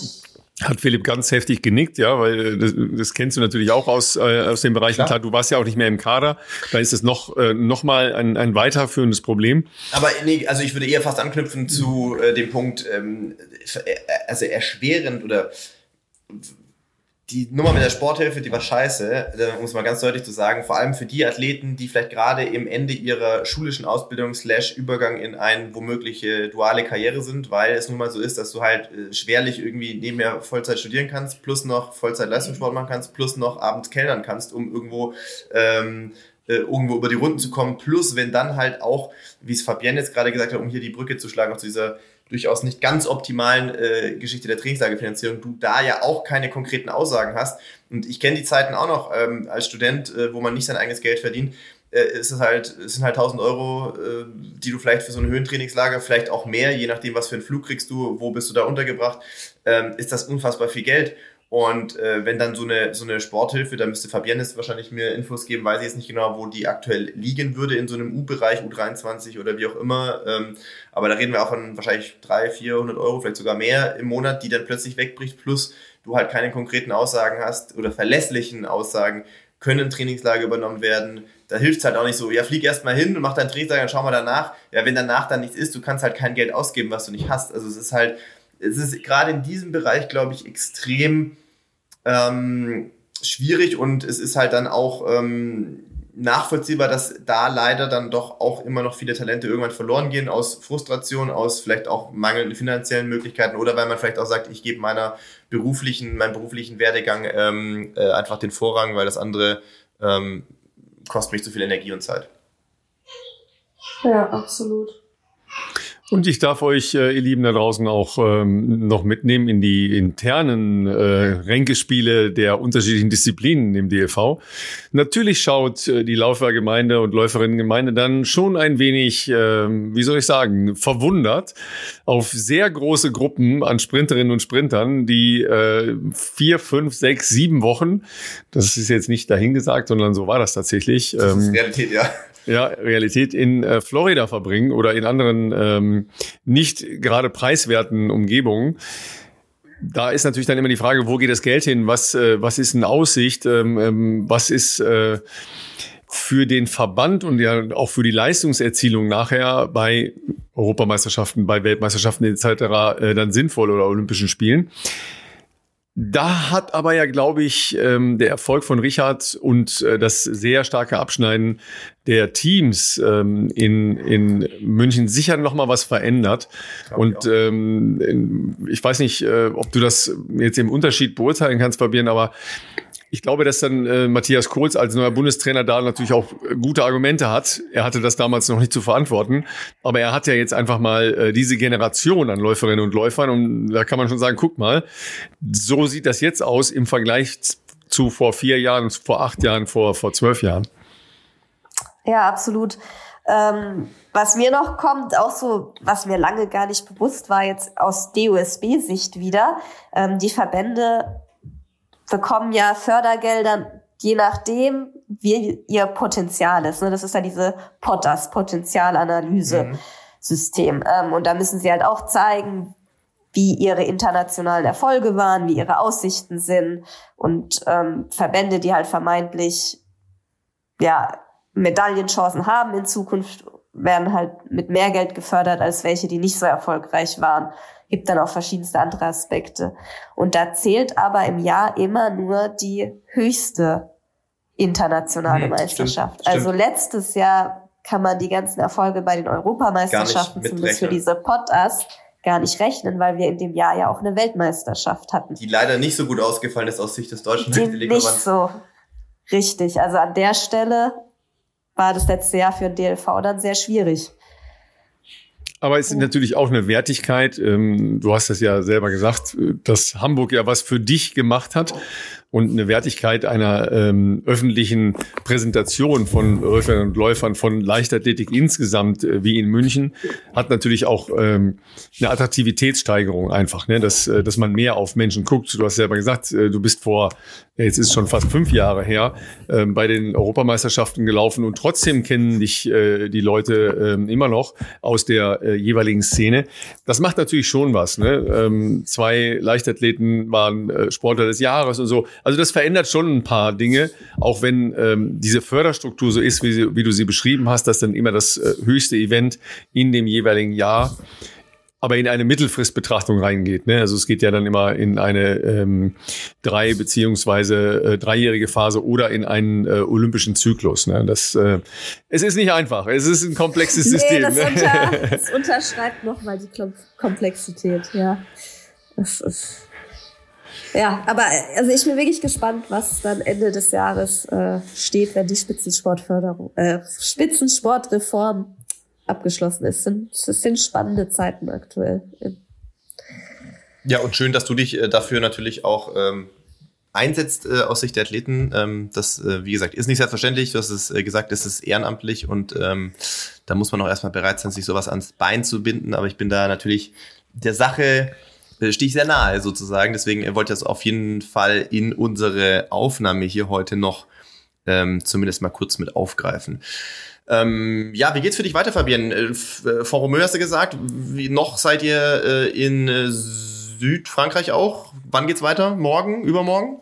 hat Philipp ganz heftig genickt, ja, weil äh, das, das kennst du natürlich auch aus, äh, aus den Bereichen. Klar. Klar, du warst ja auch nicht mehr im Kader. Da ist es noch, äh, noch mal ein, ein weiterführendes Problem. Aber nee, also ich würde eher fast anknüpfen zu äh, dem Punkt, ähm, äh, also erschwerend oder die Nummer mit der Sporthilfe, die war scheiße, es mal ganz deutlich zu sagen. Vor allem für die Athleten, die vielleicht gerade im Ende ihrer schulischen Ausbildung slash Übergang in eine womögliche duale Karriere sind, weil es nun mal so ist, dass du halt äh, schwerlich irgendwie nebenher Vollzeit studieren kannst, plus noch Vollzeit Leistungssport machen kannst, plus noch abends kellnern kannst, um irgendwo ähm, äh, irgendwo über die Runden zu kommen. Plus, wenn dann halt auch, wie es Fabienne jetzt gerade gesagt hat, um hier die Brücke zu schlagen, auch zu dieser durchaus nicht ganz optimalen äh, Geschichte der Trainingslagerfinanzierung, du da ja auch keine konkreten Aussagen hast. Und ich kenne die Zeiten auch noch ähm, als Student, äh, wo man nicht sein eigenes Geld verdient. Äh, ist es halt, es sind halt 1000 Euro, äh, die du vielleicht für so ein Höhentrainingslager, vielleicht auch mehr, je nachdem, was für einen Flug kriegst du, wo bist du da untergebracht, ähm, ist das unfassbar viel Geld. Und äh, wenn dann so eine, so eine Sporthilfe, da müsste Fabienne jetzt wahrscheinlich mir Infos geben, weiß ich jetzt nicht genau, wo die aktuell liegen würde in so einem U-Bereich, U23 oder wie auch immer. Ähm, aber da reden wir auch von wahrscheinlich 300, 400 Euro, vielleicht sogar mehr im Monat, die dann plötzlich wegbricht, plus du halt keine konkreten Aussagen hast oder verlässlichen Aussagen, können Trainingslager übernommen werden. Da hilft es halt auch nicht so, ja, flieg erst mal hin und mach dein Trainingslager, dann schau mal danach. Ja, wenn danach dann nichts ist, du kannst halt kein Geld ausgeben, was du nicht hast. Also es ist halt, es ist gerade in diesem Bereich, glaube ich, extrem ähm, schwierig und es ist halt dann auch ähm, nachvollziehbar, dass da leider dann doch auch immer noch viele Talente irgendwann verloren gehen aus Frustration, aus vielleicht auch mangelnden finanziellen Möglichkeiten oder weil man vielleicht auch sagt, ich gebe meiner beruflichen, meinem beruflichen Werdegang ähm, äh, einfach den Vorrang, weil das andere ähm, kostet mich zu viel Energie und Zeit. Ja, absolut. Und ich darf euch, äh, ihr Lieben da draußen, auch ähm, noch mitnehmen in die internen äh, Ränkespiele der unterschiedlichen Disziplinen im DLV. Natürlich schaut äh, die Laufwehrgemeinde und Läuferinnengemeinde dann schon ein wenig, äh, wie soll ich sagen, verwundert auf sehr große Gruppen an Sprinterinnen und Sprintern, die äh, vier, fünf, sechs, sieben Wochen, das ist jetzt nicht dahingesagt, sondern so war das tatsächlich. Das ist ähm, Realität, ja ja, Realität in äh, Florida verbringen oder in anderen ähm, nicht gerade preiswerten Umgebungen. Da ist natürlich dann immer die Frage, wo geht das Geld hin? Was, äh, was ist in Aussicht? Ähm, ähm, was ist äh, für den Verband und ja auch für die Leistungserzielung nachher bei Europameisterschaften, bei Weltmeisterschaften etc. Äh, dann sinnvoll oder Olympischen Spielen? Da hat aber ja, glaube ich, ähm, der Erfolg von Richard und äh, das sehr starke Abschneiden der Teams ähm, in, in München sicher noch mal was verändert. Und ähm, ich weiß nicht, äh, ob du das jetzt im Unterschied beurteilen kannst, Fabian, aber ich glaube, dass dann äh, Matthias Kohls als neuer Bundestrainer da natürlich auch äh, gute Argumente hat. Er hatte das damals noch nicht zu verantworten, aber er hat ja jetzt einfach mal äh, diese Generation an Läuferinnen und Läufern und da kann man schon sagen, guck mal, so sieht das jetzt aus im Vergleich zu vor vier Jahren, vor acht Jahren, vor, vor zwölf Jahren. Ja, absolut. Ähm, was mir noch kommt, auch so, was mir lange gar nicht bewusst war, jetzt aus DUSB-Sicht wieder, ähm, die Verbände bekommen ja Fördergelder je nachdem, wie ihr Potenzial ist. Ne? Das ist ja diese POTAS, Potenzialanalyse-System. Mhm. Ähm, und da müssen sie halt auch zeigen, wie ihre internationalen Erfolge waren, wie ihre Aussichten sind. Und ähm, Verbände, die halt vermeintlich ja Medaillenchancen haben in Zukunft, werden halt mit mehr Geld gefördert als welche, die nicht so erfolgreich waren gibt dann auch verschiedenste andere Aspekte. Und da zählt aber im Jahr immer nur die höchste internationale hm, Meisterschaft. Stimmt, also letztes Jahr kann man die ganzen Erfolge bei den Europameisterschaften, zumindest für diese Potas, gar nicht rechnen, weil wir in dem Jahr ja auch eine Weltmeisterschaft hatten. Die leider nicht so gut ausgefallen ist aus Sicht des deutschen Die Nicht so richtig. Also an der Stelle war das letzte Jahr für DLV dann sehr schwierig. Aber es ist natürlich auch eine Wertigkeit. Ähm, du hast es ja selber gesagt, dass Hamburg ja was für dich gemacht hat. Und eine Wertigkeit einer ähm, öffentlichen Präsentation von Läuferinnen und Läufern von Leichtathletik insgesamt äh, wie in München hat natürlich auch ähm, eine Attraktivitätssteigerung einfach, ne? dass, äh, dass man mehr auf Menschen guckt. Du hast selber gesagt, äh, du bist vor, jetzt ist schon fast fünf Jahre her, äh, bei den Europameisterschaften gelaufen und trotzdem kennen dich äh, die Leute äh, immer noch aus der äh, jeweiligen Szene. Das macht natürlich schon was. Ne? Ähm, zwei Leichtathleten waren äh, Sportler des Jahres und so. Also das verändert schon ein paar Dinge, auch wenn ähm, diese Förderstruktur so ist, wie, sie, wie du sie beschrieben hast, dass dann immer das äh, höchste Event in dem jeweiligen Jahr aber in eine Mittelfristbetrachtung reingeht. Ne? Also es geht ja dann immer in eine ähm, drei beziehungsweise äh, dreijährige Phase oder in einen äh, olympischen Zyklus. Ne? Das, äh, es ist nicht einfach. Es ist ein komplexes nee, System. Das, ne? unter, [LAUGHS] das unterschreibt nochmal die Komplexität. Ja, das ist ja, aber also ich bin wirklich gespannt, was dann Ende des Jahres äh, steht, wenn die Spitzensportförderung, äh, Spitzensportreform abgeschlossen ist. Es sind, sind spannende Zeiten aktuell. Ja, und schön, dass du dich äh, dafür natürlich auch ähm, einsetzt äh, aus Sicht der Athleten. Ähm, das, äh, wie gesagt, ist nicht selbstverständlich. Du hast es äh, gesagt, es ist ehrenamtlich und ähm, da muss man auch erstmal bereit sein, sich sowas ans Bein zu binden. Aber ich bin da natürlich der Sache äh, stehe ich sehr nahe sozusagen. Deswegen wollte ich das auf jeden Fall in unsere Aufnahme hier heute noch ähm, zumindest mal kurz mit aufgreifen. Ähm, ja, wie geht's für dich weiter, Fabienne? Äh, äh Fort Romeu hast du gesagt. Wie noch seid ihr äh, in äh, Südfrankreich auch? Wann geht's weiter? Morgen? Übermorgen?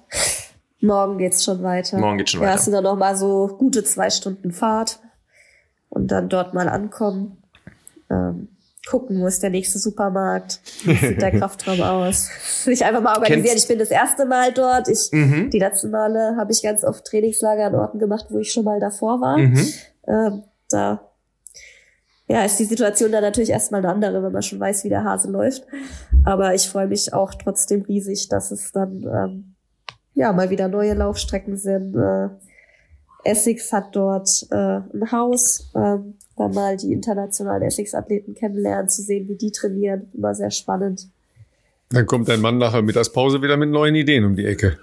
Morgen geht's schon weiter. Morgen geht's schon weiter. Ja, es sind dann noch mal so gute zwei Stunden Fahrt und dann dort mal ankommen. Ähm, gucken, wo ist der nächste Supermarkt, [LAUGHS] wie sieht der Kraftraum aus. Sich einfach mal organisieren. Kennst ich bin das erste Mal dort. Ich, mhm. Die letzten Male habe ich ganz oft Trainingslager an Orten gemacht, wo ich schon mal davor war. Mhm. Ähm, da ja, ist die Situation dann natürlich erstmal eine andere, wenn man schon weiß, wie der Hase läuft. Aber ich freue mich auch trotzdem riesig, dass es dann ähm, ja mal wieder neue Laufstrecken sind. Äh, Essex hat dort äh, ein Haus. Ähm, da mal die internationalen Essex-Athleten kennenlernen, zu sehen, wie die trainieren. Immer sehr spannend. Dann kommt dein Mann nachher Mittagspause wieder mit neuen Ideen um die Ecke.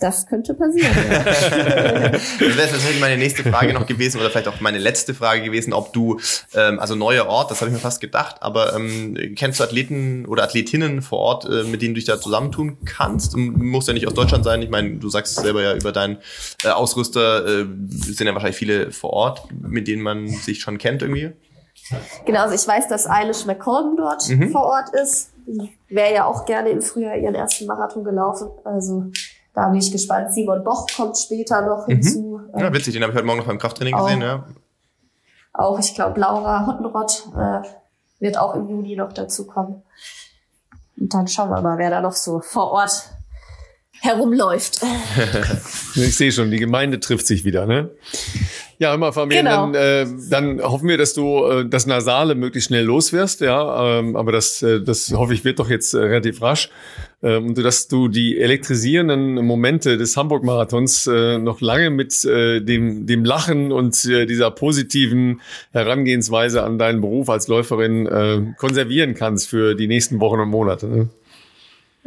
Das könnte passieren. Ja. [LAUGHS] das wäre tatsächlich meine nächste Frage noch gewesen oder vielleicht auch meine letzte Frage gewesen, ob du, ähm, also neuer Ort, das habe ich mir fast gedacht, aber ähm, kennst du Athleten oder Athletinnen vor Ort, äh, mit denen du dich da zusammentun kannst? Du musst ja nicht aus Deutschland sein. Ich meine, du sagst selber ja über deinen äh, Ausrüster, äh, sind ja wahrscheinlich viele vor Ort, mit denen man sich schon kennt irgendwie. Genau, also ich weiß, dass Eilish McColgan dort mhm. vor Ort ist. Wäre ja auch gerne im Frühjahr ihren ersten Marathon gelaufen. Also da bin ich gespannt. Simon Boch kommt später noch mhm. hinzu. Ja, witzig, den habe ich heute Morgen noch beim Krafttraining auch, gesehen, ja. Auch, ich glaube, Laura Hottenrott äh, wird auch im Juni noch dazu kommen. Und dann schauen wir mal, wer da noch so vor Ort herumläuft. [LAUGHS] ich sehe schon, die Gemeinde trifft sich wieder, ne? Ja, immer Fabian, genau. dann, äh, dann hoffen wir, dass du äh, das Nasale möglichst schnell loswirst, ja. Ähm, aber das, äh, das hoffe ich, wird doch jetzt äh, relativ rasch. Ähm, und dass du die elektrisierenden Momente des Hamburg-Marathons äh, noch lange mit äh, dem, dem Lachen und äh, dieser positiven Herangehensweise an deinen Beruf als Läuferin äh, konservieren kannst für die nächsten Wochen und Monate. Ne?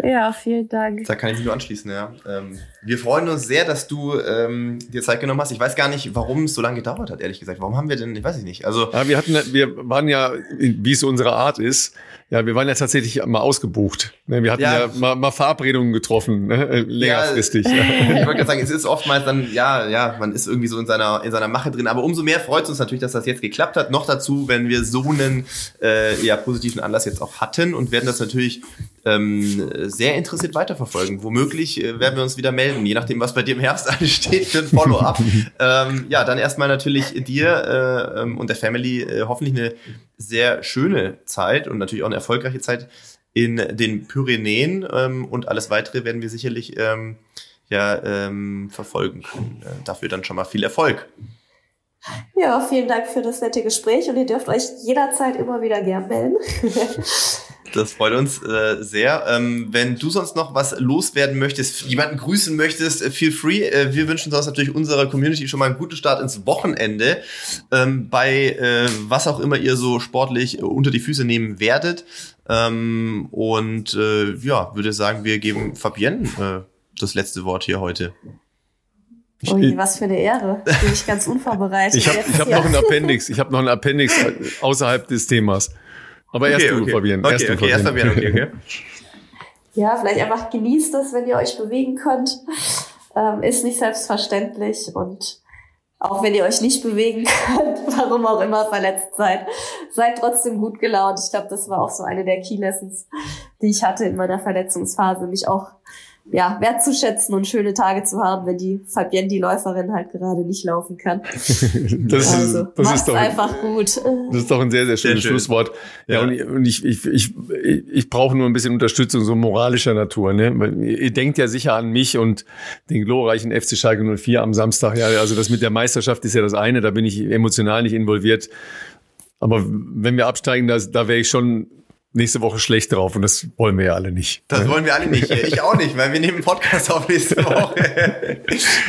Ja, vielen Dank. Da kann ich mich nur anschließen, ja. Ähm, wir freuen uns sehr, dass du ähm, dir Zeit genommen hast. Ich weiß gar nicht, warum es so lange gedauert hat, ehrlich gesagt. Warum haben wir denn, ich weiß ich nicht. Also ja, wir hatten, wir waren ja, wie es unsere Art ist, ja, wir waren ja tatsächlich mal ausgebucht. Ne, wir hatten ja, ja mal, mal, Verabredungen getroffen, ne? Äh, längerfristig. Ja, [LAUGHS] ich wollte gerade sagen, es ist oftmals dann, ja, ja, man ist irgendwie so in seiner, in seiner Mache drin. Aber umso mehr freut es uns natürlich, dass das jetzt geklappt hat. Noch dazu, wenn wir so einen äh, ja, positiven Anlass jetzt auch hatten und werden das natürlich ähm, sehr interessiert weiterverfolgen. Womöglich äh, werden wir uns wieder melden, je nachdem, was bei dir im Herbst [LAUGHS] ansteht für ein Follow-up. [LAUGHS] ähm, ja, dann erstmal natürlich dir äh, ähm, und der Family äh, hoffentlich eine sehr schöne Zeit und natürlich auch eine erfolgreiche Zeit in den Pyrenäen ähm, und alles weitere werden wir sicherlich ähm, ja ähm, verfolgen können. Äh, dafür dann schon mal viel Erfolg. Ja, vielen Dank für das nette Gespräch und ihr dürft euch jederzeit immer wieder gern melden. [LAUGHS] Das freut uns äh, sehr. Ähm, wenn du sonst noch was loswerden möchtest, jemanden grüßen möchtest, äh, feel free. Äh, wir wünschen sonst natürlich unserer Community schon mal einen guten Start ins Wochenende. Ähm, bei äh, was auch immer ihr so sportlich äh, unter die Füße nehmen werdet. Ähm, und äh, ja, würde sagen, wir geben Fabienne das letzte Wort hier heute. Ui, was für eine Ehre. Bin ich ganz unvorbereitet. Ich habe hab noch einen Appendix. Ich habe noch einen Appendix außerhalb des Themas. Aber erst okay, du, okay. Fabian. Okay, erst okay, erst Fabian. Okay, okay. [LAUGHS] Ja, vielleicht einfach genießt es, wenn ihr euch bewegen könnt. Ähm, ist nicht selbstverständlich und auch wenn ihr euch nicht bewegen [LAUGHS] könnt, warum auch immer verletzt seid, seid trotzdem gut gelaunt. Ich glaube, das war auch so eine der Key Lessons, die ich hatte in meiner Verletzungsphase, mich auch ja, wertzuschätzen und schöne Tage zu haben, wenn die Fabienne, die Läuferin, halt gerade nicht laufen kann. [LAUGHS] das also, ist, das ist doch, einfach gut. Das ist doch ein sehr, sehr schönes sehr schön. Schlusswort. Ja, ja, und ich, ich, ich, ich, ich brauche nur ein bisschen Unterstützung, so moralischer Natur. Ne? Ihr denkt ja sicher an mich und den glorreichen FC Schalke 04 am Samstag. Ja, also das mit der Meisterschaft ist ja das eine, da bin ich emotional nicht involviert. Aber wenn wir absteigen, da, da wäre ich schon nächste Woche schlecht drauf und das wollen wir ja alle nicht. Das wollen wir alle nicht. Ich auch nicht, weil wir nehmen einen Podcast auf nächste [LAUGHS] Woche.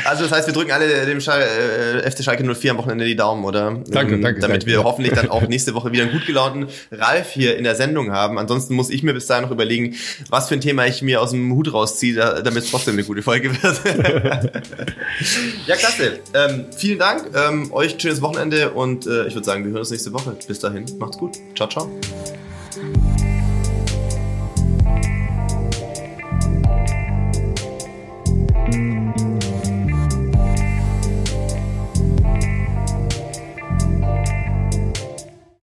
Also das heißt, wir drücken alle dem Schal äh, FC Schalke 04 am Wochenende die Daumen, oder? Danke, danke. Damit danke. wir hoffentlich dann auch [LAUGHS] nächste Woche wieder einen gut gelaunten Ralf hier in der Sendung haben. Ansonsten muss ich mir bis dahin noch überlegen, was für ein Thema ich mir aus dem Hut rausziehe, damit es trotzdem eine gute Folge wird. [LAUGHS] ja, klasse. Ähm, vielen Dank. Ähm, euch schönes Wochenende und äh, ich würde sagen, wir hören uns nächste Woche. Bis dahin, macht's gut. Ciao, ciao.